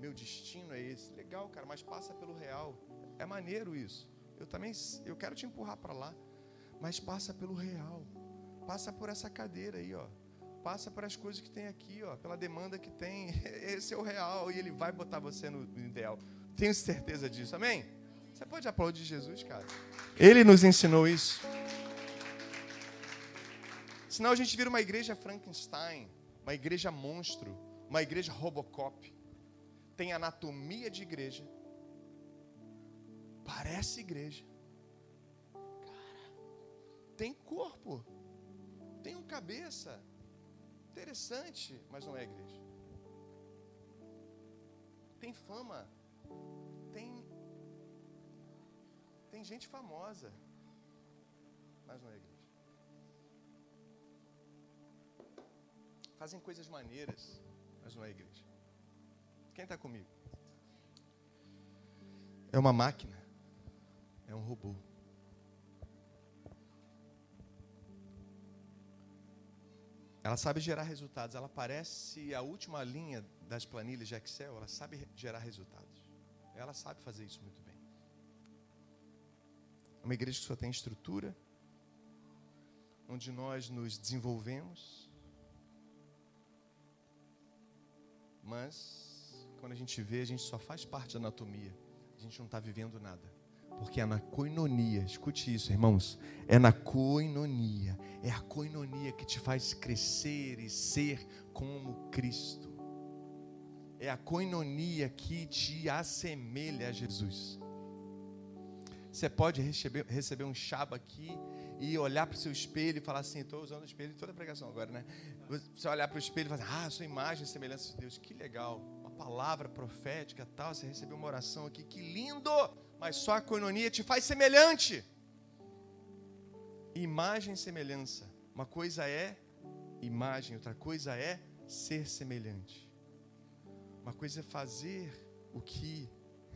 meu destino é esse. Legal, cara, mas passa pelo real. É maneiro isso. Eu também, eu quero te empurrar para lá. Mas passa pelo real. Passa por essa cadeira aí, ó. Passa por as coisas que tem aqui, ó. Pela demanda que tem. Esse é o real. E ele vai botar você no ideal. Tenho certeza disso. Amém? Você pode aplaudir Jesus, cara? Ele nos ensinou isso. Senão a gente vira uma igreja Frankenstein, uma igreja monstro, uma igreja Robocop. Tem anatomia de igreja. Parece igreja. Tem corpo. Tem um cabeça. Interessante, mas não é igreja. Tem fama. Tem tem gente famosa, mas não é igreja. Fazem coisas maneiras, mas não é igreja. Quem está comigo? É uma máquina, é um robô. Ela sabe gerar resultados. Ela parece a última linha das planilhas de Excel. Ela sabe gerar resultados. Ela sabe fazer isso muito bem. É uma igreja que só tem estrutura, onde nós nos desenvolvemos, mas quando a gente vê, a gente só faz parte da anatomia, a gente não está vivendo nada. Porque é na coinonia, escute isso, irmãos. É na coinonia. É a coinonia que te faz crescer e ser como Cristo. É a coinonia que te assemelha a Jesus. Você pode receber, receber um chaba aqui e olhar para o seu espelho e falar assim: estou usando o espelho toda a pregação agora, né? Você olhar para o espelho e falar: ah, sua imagem e semelhança de Deus, que legal. Uma palavra profética, tal. Você recebeu uma oração aqui, que lindo. Mas só a coinonia te faz semelhante. Imagem e semelhança. Uma coisa é imagem, outra coisa é ser semelhante. Uma coisa é fazer o que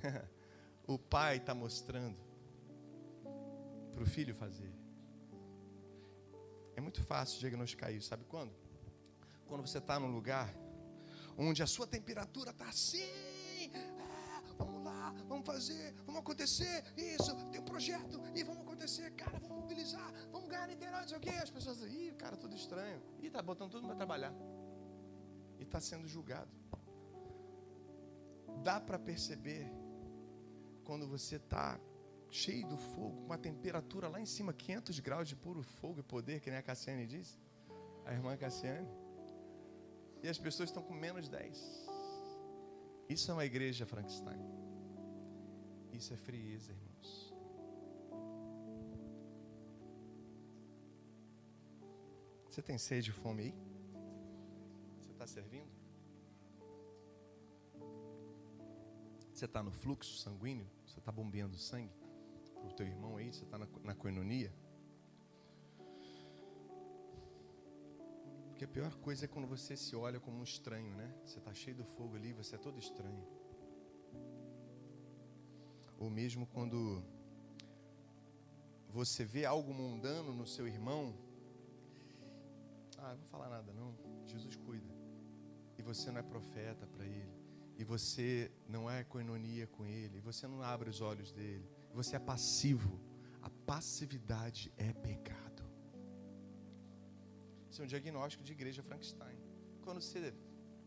o Pai está mostrando para o filho fazer. É muito fácil diagnosticar isso, sabe quando? Quando você está num lugar onde a sua temperatura está assim, vamos fazer, vamos acontecer, isso, tem um projeto, e vamos acontecer, cara, vamos mobilizar, vamos ganhar Niterói, não sei o quê. As pessoas dizem, ih, cara, tudo estranho. E está botando tudo para trabalhar. E está sendo julgado. Dá para perceber quando você está cheio do fogo, uma temperatura lá em cima, 500 graus de puro fogo e poder, que nem a Cassiane disse, a irmã Cassiane. E as pessoas estão com menos 10. Isso é uma igreja Frankenstein. Isso é frieza, irmãos. Você tem sede e fome aí? Você está servindo? Você está no fluxo sanguíneo? Você está bombeando sangue? para o teu irmão aí, você está na, na coinonia. Porque a pior coisa é quando você se olha como um estranho, né? Você está cheio do fogo ali, você é todo estranho. Ou mesmo quando você vê algo mundano no seu irmão. Ah, não vou falar nada não. Jesus cuida. E você não é profeta para ele. E você não é coinonia com ele. E você não abre os olhos dele. Você é passivo. A passividade é pecado. Isso é um diagnóstico de igreja Frankenstein. Quando você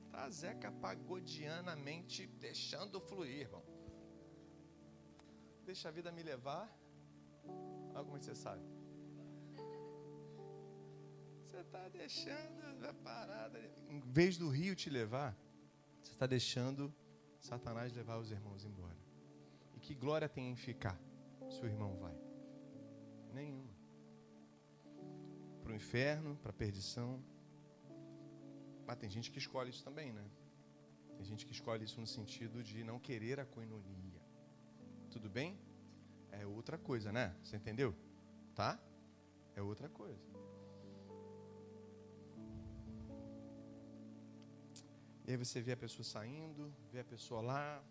está zeca pagodianamente deixando fluir, irmão. Deixa a vida me levar. Olha como você sabe. Você está deixando a parada. Em vez do rio te levar, você está deixando Satanás levar os irmãos embora. E que glória tem em ficar se o irmão vai? Nenhuma. Para o inferno, para a perdição. Mas tem gente que escolhe isso também, né? Tem gente que escolhe isso no sentido de não querer a coinonia. Tudo bem? É outra coisa, né? Você entendeu? Tá? É outra coisa. E aí você vê a pessoa saindo, vê a pessoa lá,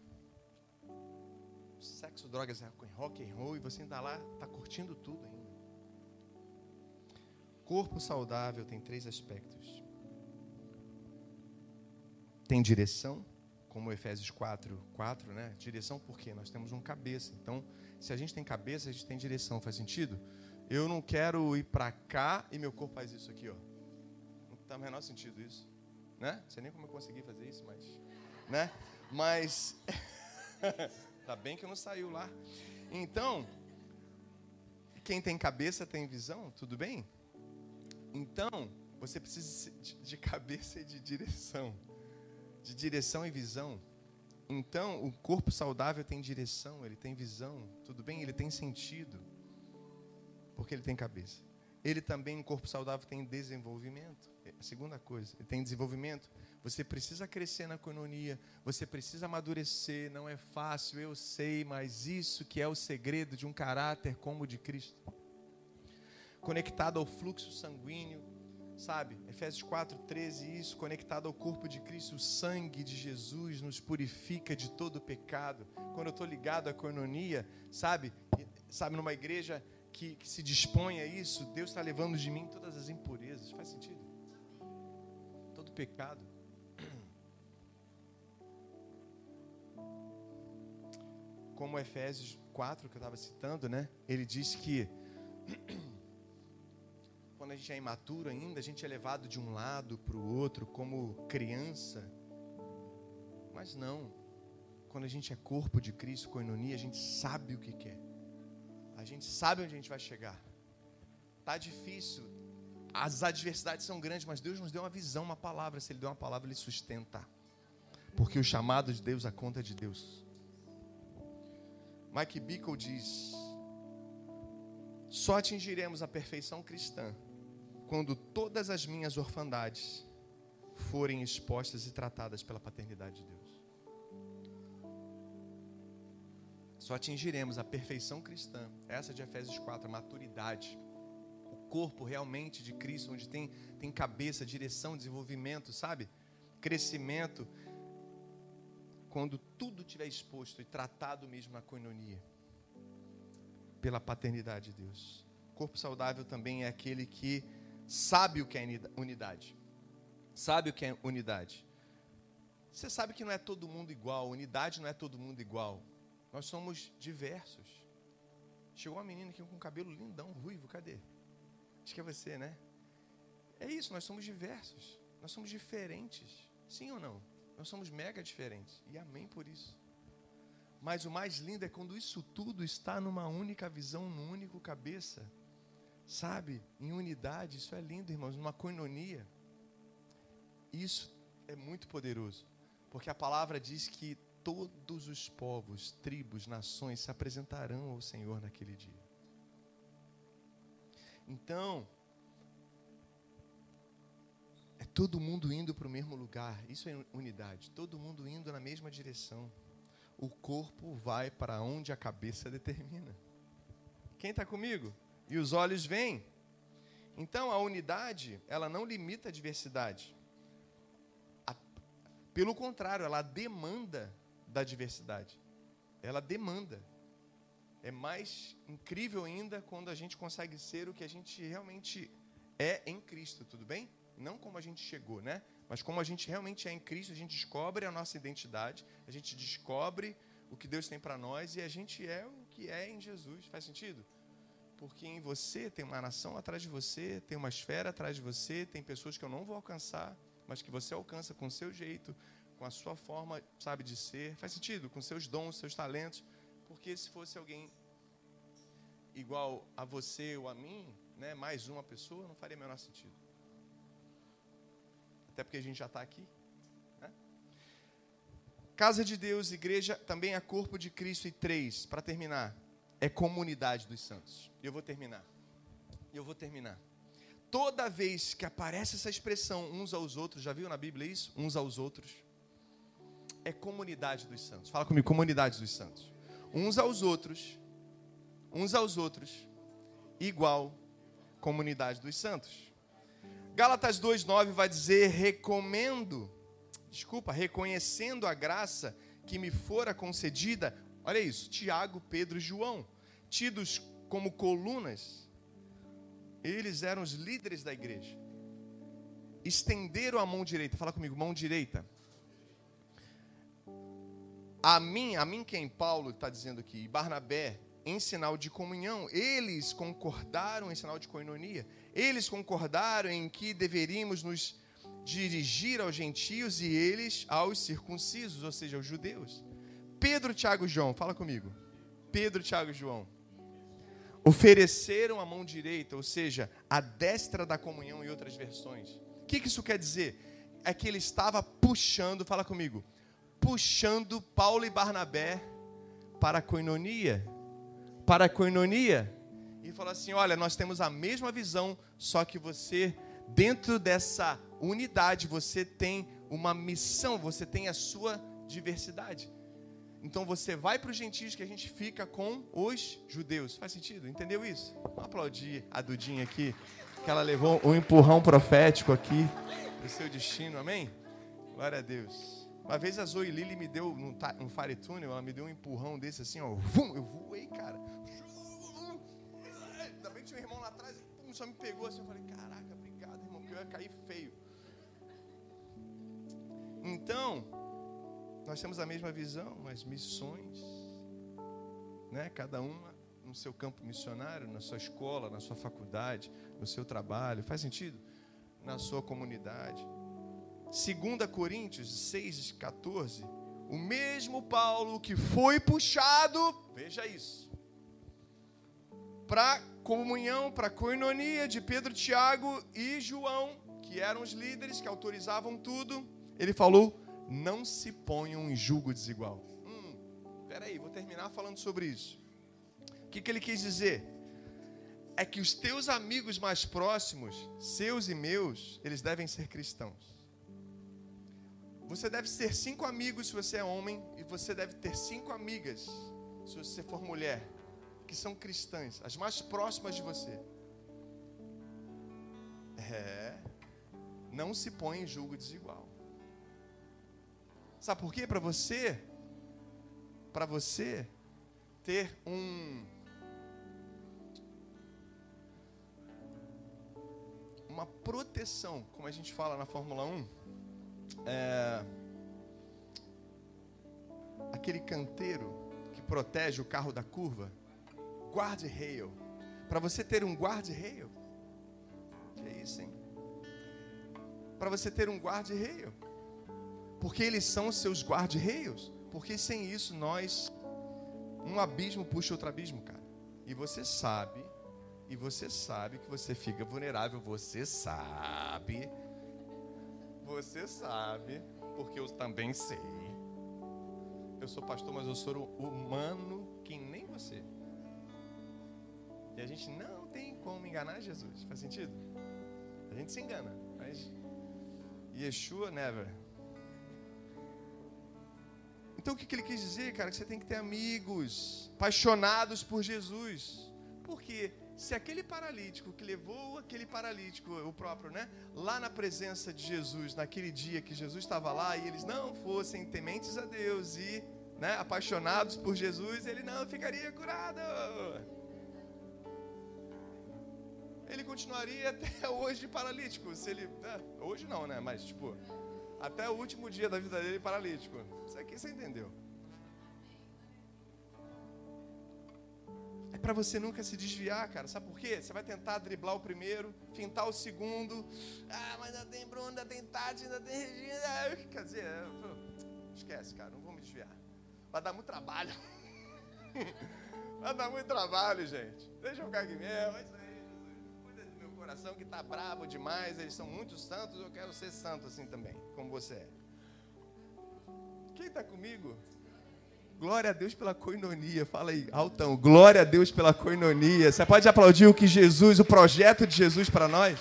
sexo, drogas, rock and roll, e você ainda lá, está curtindo tudo ainda. Corpo saudável tem três aspectos. Tem direção, como Efésios 4, 4, né? Direção porque nós temos um cabeça. Então, se a gente tem cabeça, a gente tem direção. Faz sentido? Eu não quero ir para cá e meu corpo faz isso aqui, ó. Não está no menor sentido isso, né? Não sei nem como eu consegui fazer isso, mas, né? Mas tá bem que não saiu lá. Então, quem tem cabeça tem visão, tudo bem? Então, você precisa de cabeça e de direção. De direção e visão. Então, o corpo saudável tem direção, ele tem visão, tudo bem? Ele tem sentido, porque ele tem cabeça. Ele também, um corpo saudável, tem desenvolvimento. É a segunda coisa, ele tem desenvolvimento. Você precisa crescer na economia, você precisa amadurecer, não é fácil, eu sei, mas isso que é o segredo de um caráter como o de Cristo. Conectado ao fluxo sanguíneo, Sabe, Efésios 4,13, isso conectado ao corpo de Cristo, o sangue de Jesus nos purifica de todo pecado. Quando eu estou ligado à coinonia, sabe, sabe, numa igreja que, que se dispõe a isso, Deus está levando de mim todas as impurezas. Faz sentido? Todo pecado. Como Efésios 4, que eu estava citando, né? Ele diz que quando a gente é imaturo ainda, a gente é levado de um lado para o outro como criança. Mas não. Quando a gente é corpo de Cristo, coinonia, a gente sabe o que quer. A gente sabe onde a gente vai chegar. Tá difícil. As adversidades são grandes, mas Deus nos deu uma visão, uma palavra. Se Ele deu uma palavra, Ele sustenta. Porque o chamado de Deus, a conta é de Deus. Mike Bickle diz: só atingiremos a perfeição cristã quando todas as minhas orfandades forem expostas e tratadas pela paternidade de Deus. Só atingiremos a perfeição cristã, essa de Efésios 4, a maturidade, o corpo realmente de Cristo, onde tem, tem cabeça, direção, desenvolvimento, sabe? Crescimento, quando tudo estiver exposto e tratado mesmo na coinonia, pela paternidade de Deus. Corpo saudável também é aquele que sabe o que é unidade. Sabe o que é unidade. Você sabe que não é todo mundo igual, unidade não é todo mundo igual. Nós somos diversos. Chegou uma menina aqui com cabelo lindão, ruivo, cadê? Acho que é você, né? É isso, nós somos diversos. Nós somos diferentes. Sim ou não? Nós somos mega diferentes. E amém por isso. Mas o mais lindo é quando isso tudo está numa única visão, num único cabeça. Sabe? Em unidade, isso é lindo, irmãos, numa coinonia. Isso é muito poderoso, porque a palavra diz que todos os povos, tribos, nações se apresentarão ao Senhor naquele dia. Então, é todo mundo indo para o mesmo lugar, isso é unidade, todo mundo indo na mesma direção. O corpo vai para onde a cabeça determina. Quem está comigo? E os olhos veem. Então, a unidade, ela não limita a diversidade. A, pelo contrário, ela demanda da diversidade. Ela demanda. É mais incrível ainda quando a gente consegue ser o que a gente realmente é em Cristo, tudo bem? Não como a gente chegou, né? Mas como a gente realmente é em Cristo, a gente descobre a nossa identidade, a gente descobre o que Deus tem para nós e a gente é o que é em Jesus. Faz sentido? Porque em você tem uma nação atrás de você, tem uma esfera atrás de você, tem pessoas que eu não vou alcançar, mas que você alcança com o seu jeito, com a sua forma, sabe, de ser. Faz sentido? Com seus dons, seus talentos. Porque se fosse alguém igual a você ou a mim, né, mais uma pessoa, não faria o menor sentido. Até porque a gente já está aqui. Né? Casa de Deus, igreja, também é corpo de Cristo. E três, para terminar, é comunidade dos santos. Eu vou terminar. Eu vou terminar. Toda vez que aparece essa expressão uns aos outros, já viu na Bíblia isso? Uns aos outros. É comunidade dos santos. Fala comigo, comunidade dos santos. Uns aos outros, uns aos outros, igual comunidade dos santos. Gálatas 2:9 vai dizer: "Recomendo, desculpa, reconhecendo a graça que me fora concedida". Olha isso, Tiago, Pedro e João, tidos como colunas, eles eram os líderes da igreja. Estenderam a mão direita. Fala comigo, mão direita. A mim, a mim quem Paulo está dizendo aqui, Barnabé, em sinal de comunhão, eles concordaram em sinal de coinonia, eles concordaram em que deveríamos nos dirigir aos gentios e eles aos circuncisos, ou seja, aos judeus. Pedro, Tiago e João, fala comigo. Pedro, Tiago e João ofereceram a mão direita, ou seja, a destra da comunhão em outras versões. O que isso quer dizer? É que ele estava puxando, fala comigo, puxando Paulo e Barnabé para a coinonia para a coinonia e falou assim: Olha, nós temos a mesma visão, só que você, dentro dessa unidade, você tem uma missão, você tem a sua diversidade. Então você vai para os gentios que a gente fica com os judeus. Faz sentido? Entendeu isso? Vamos aplaudir a Dudinha aqui, que ela levou um empurrão profético aqui para o seu destino, amém? Glória a Deus. Uma vez a Zoe Lili me deu, num, um fire túnel, ela me deu um empurrão desse assim, ó. Vum, eu voei, cara. Ainda bem que tinha um irmão lá atrás, pum, só me pegou assim. Eu falei, caraca, obrigado, irmão, que eu ia cair feio. Então, nós temos a mesma visão, mas missões, né? Cada uma no seu campo missionário, na sua escola, na sua faculdade, no seu trabalho, faz sentido? Na sua comunidade. 2 Coríntios 6, 14, o mesmo Paulo que foi puxado, veja isso, para comunhão, para coinonia de Pedro, Tiago e João, que eram os líderes que autorizavam tudo, ele falou: não se ponham em julgo desigual. Hum, peraí, vou terminar falando sobre isso. O que, que ele quis dizer? É que os teus amigos mais próximos, seus e meus, eles devem ser cristãos. Você deve ter cinco amigos se você é homem, e você deve ter cinco amigas se você for mulher, que são cristãs, as mais próximas de você. É, não se põe em julgo desigual. Sabe por quê? Para você, para você ter um uma proteção, como a gente fala na Fórmula 1, é, aquele canteiro que protege o carro da curva, guard-rail. Para você ter um guard-rail, que é isso, hein? Para você ter um guard-rail, porque eles são os seus guard-rails, porque sem isso nós, um abismo puxa outro abismo, cara. E você sabe, e você sabe que você fica vulnerável, você sabe você sabe, porque eu também sei. Eu sou pastor, mas eu sou humano que nem você. E a gente não tem como enganar Jesus. Faz sentido? A gente se engana, mas Yeshua never. Então o que ele quis dizer, cara? Que você tem que ter amigos apaixonados por Jesus. Porque Se aquele paralítico que levou aquele paralítico, o próprio, né, lá na presença de Jesus, naquele dia que Jesus estava lá e eles não fossem tementes a Deus e né, apaixonados por Jesus, ele não ficaria curado. Ele continuaria até hoje paralítico. Se ele, né, hoje não, né? Mas tipo, até o último dia da vida dele paralítico. Isso aqui você entendeu? É para você nunca se desviar, cara. Sabe por quê? Você vai tentar driblar o primeiro, fintar o segundo. Ah, mas ainda tem Bruno, ainda tem Tati, ainda tem Regina. Quer dizer, esquece, cara. Não vou me desviar. Vai dar muito trabalho. Vai dar muito trabalho, gente. Deixa eu ficar aqui mesmo. Coração que está bravo demais. Eles são muito santos. Eu quero ser santo assim também, como você é. Quem está comigo? Glória a Deus pela coinonia. Fala aí, altão. Glória a Deus pela coinonia. Você pode aplaudir o que Jesus, o projeto de Jesus para nós?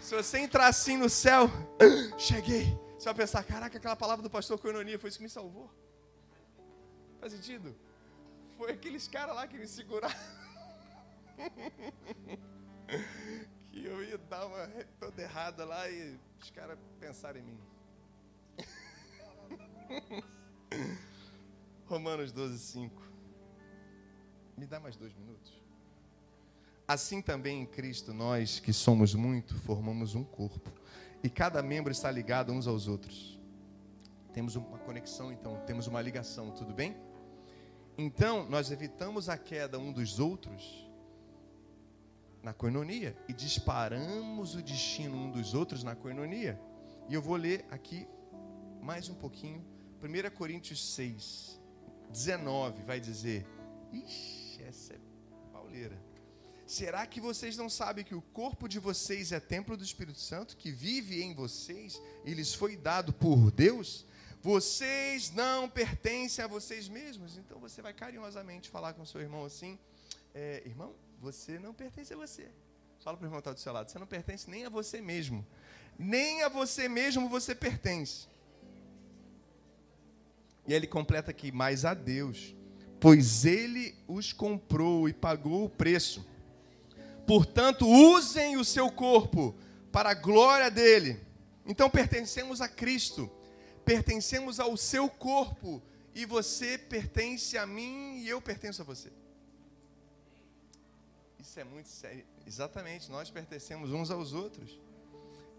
Se você entrar assim no céu, cheguei. Você vai pensar, caraca, aquela palavra do pastor Coinonia foi isso que me salvou. Faz sentido? Foi aqueles caras lá que me seguraram. que eu ia dar uma toda errada lá e os caras pensaram em mim. Romanos 12, 5. Me dá mais dois minutos. Assim também em Cristo, nós que somos muito, formamos um corpo e cada membro está ligado uns aos outros. Temos uma conexão, então, temos uma ligação, tudo bem? Então, nós evitamos a queda um dos outros na coinonia e disparamos o destino um dos outros na coinonia. E eu vou ler aqui mais um pouquinho. 1 Coríntios 6, 19 vai dizer: Ixi, essa é pauleira. Será que vocês não sabem que o corpo de vocês é templo do Espírito Santo, que vive em vocês e lhes foi dado por Deus? Vocês não pertencem a vocês mesmos. Então você vai carinhosamente falar com seu irmão assim: é, Irmão, você não pertence a você. Fala para o irmão que está do seu lado: Você não pertence nem a você mesmo. Nem a você mesmo você pertence. E ele completa aqui: Mas a Deus, pois ele os comprou e pagou o preço. Portanto, usem o seu corpo para a glória dele. Então pertencemos a Cristo, pertencemos ao seu corpo, e você pertence a mim e eu pertenço a você. Isso é muito sério. Exatamente, nós pertencemos uns aos outros.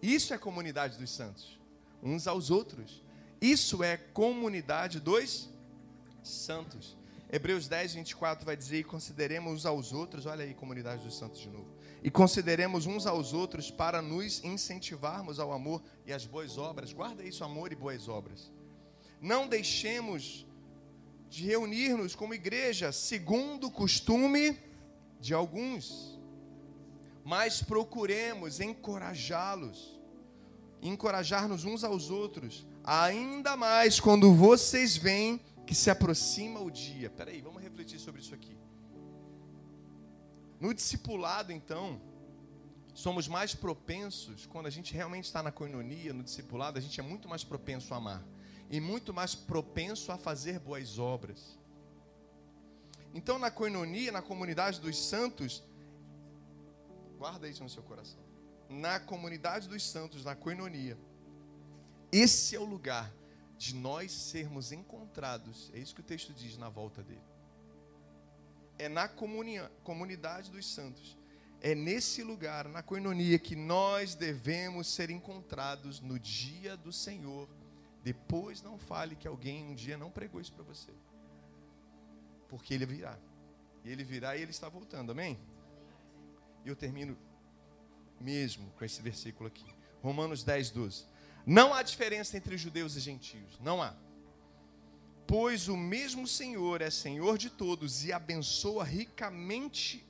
Isso é comunidade dos santos, uns aos outros. Isso é comunidade dos santos. Hebreus 10, 24 vai dizer: e consideremos uns aos outros, olha aí, comunidade dos santos de novo. E consideremos uns aos outros para nos incentivarmos ao amor e às boas obras. Guarda isso, amor e boas obras. Não deixemos de reunir-nos como igreja, segundo o costume de alguns, mas procuremos encorajá-los, encorajar-nos uns aos outros, ainda mais quando vocês veem que se aproxima o dia. Peraí, vamos refletir sobre isso aqui. No discipulado, então, somos mais propensos, quando a gente realmente está na coinonia, no discipulado, a gente é muito mais propenso a amar e muito mais propenso a fazer boas obras. Então, na coinonia, na comunidade dos santos, guarda isso no seu coração. Na comunidade dos santos, na coinonia, esse é o lugar de nós sermos encontrados, é isso que o texto diz na volta dele. É na comunidade dos santos, é nesse lugar, na coinonia, que nós devemos ser encontrados no dia do Senhor. Depois não fale que alguém um dia não pregou isso para você, porque ele virá, e ele virá e ele está voltando, amém? E eu termino mesmo com esse versículo aqui, Romanos 10, 12. Não há diferença entre judeus e gentios, não há. Pois o mesmo Senhor é Senhor de todos e abençoa ricamente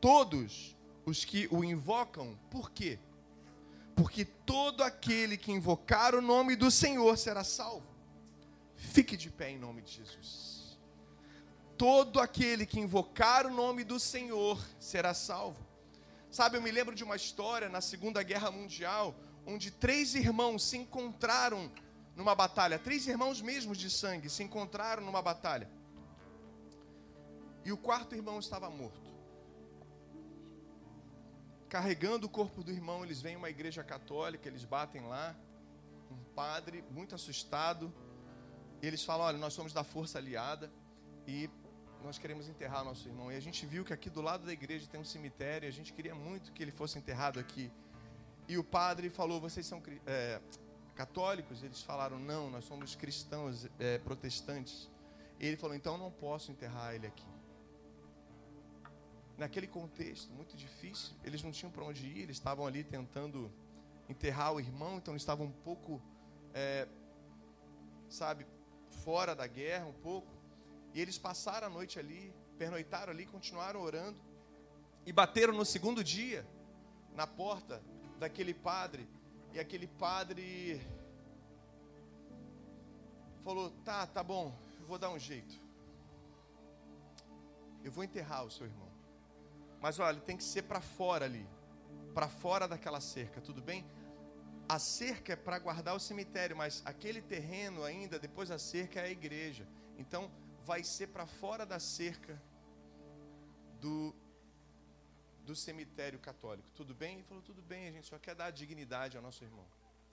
todos os que o invocam. Por quê? Porque todo aquele que invocar o nome do Senhor será salvo. Fique de pé em nome de Jesus. Todo aquele que invocar o nome do Senhor será salvo. Sabe, eu me lembro de uma história na Segunda Guerra Mundial onde três irmãos se encontraram numa batalha, três irmãos mesmos de sangue se encontraram numa batalha. E o quarto irmão estava morto. Carregando o corpo do irmão, eles vêm uma igreja católica, eles batem lá. Um padre muito assustado. Eles falam: Olha, nós somos da Força Aliada e nós queremos enterrar nosso irmão. E a gente viu que aqui do lado da igreja tem um cemitério. E a gente queria muito que ele fosse enterrado aqui. E o padre falou: Vocês são é, católicos? Eles falaram: Não, nós somos cristãos, é, protestantes. E ele falou: Então não posso enterrar ele aqui naquele contexto muito difícil, eles não tinham para onde ir, eles estavam ali tentando enterrar o irmão, então eles estavam um pouco, é, sabe, fora da guerra, um pouco. E eles passaram a noite ali, pernoitaram ali, continuaram orando e bateram no segundo dia na porta daquele padre. E aquele padre falou: Tá, tá bom, eu vou dar um jeito. Eu vou enterrar o seu irmão. Mas olha, tem que ser para fora ali, para fora daquela cerca, tudo bem? A cerca é para guardar o cemitério, mas aquele terreno ainda, depois da cerca, é a igreja. Então, vai ser para fora da cerca do, do cemitério católico. Tudo bem? Ele falou: tudo bem, a gente só quer dar dignidade ao nosso irmão.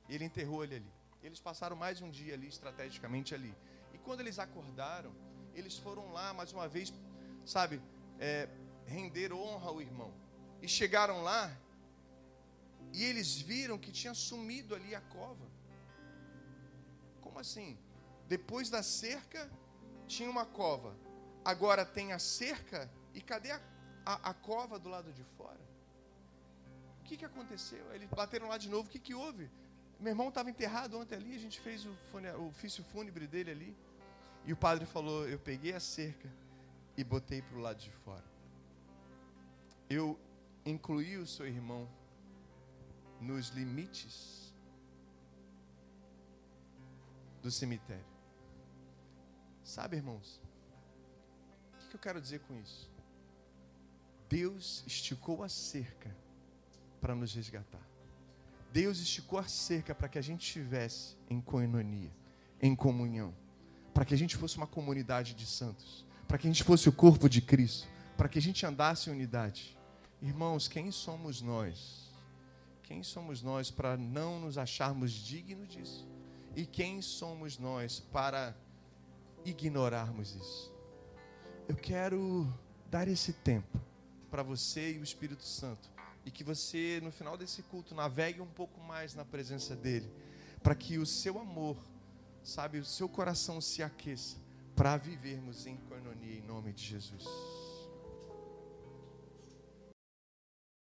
E ele enterrou ele ali. Eles passaram mais um dia ali, estrategicamente ali. E quando eles acordaram, eles foram lá mais uma vez, sabe, é, render honra ao irmão. E chegaram lá e eles viram que tinha sumido ali a cova. Como assim? Depois da cerca tinha uma cova. Agora tem a cerca e cadê a, a, a cova do lado de fora? O que, que aconteceu? Eles bateram lá de novo. O que, que houve? Meu irmão estava enterrado ontem ali. A gente fez o, o ofício fúnebre dele ali. E o padre falou: Eu peguei a cerca e botei para o lado de fora eu incluí o seu irmão nos limites do cemitério. Sabe, irmãos? O que eu quero dizer com isso? Deus esticou a cerca para nos resgatar. Deus esticou a cerca para que a gente estivesse em coinonia, em comunhão, para que a gente fosse uma comunidade de santos, para que a gente fosse o corpo de Cristo, para que a gente andasse em unidade. Irmãos, quem somos nós? Quem somos nós para não nos acharmos dignos disso? E quem somos nós para ignorarmos isso? Eu quero dar esse tempo para você e o Espírito Santo e que você, no final desse culto, navegue um pouco mais na presença dEle, para que o seu amor, sabe, o seu coração se aqueça para vivermos em coinonia em nome de Jesus.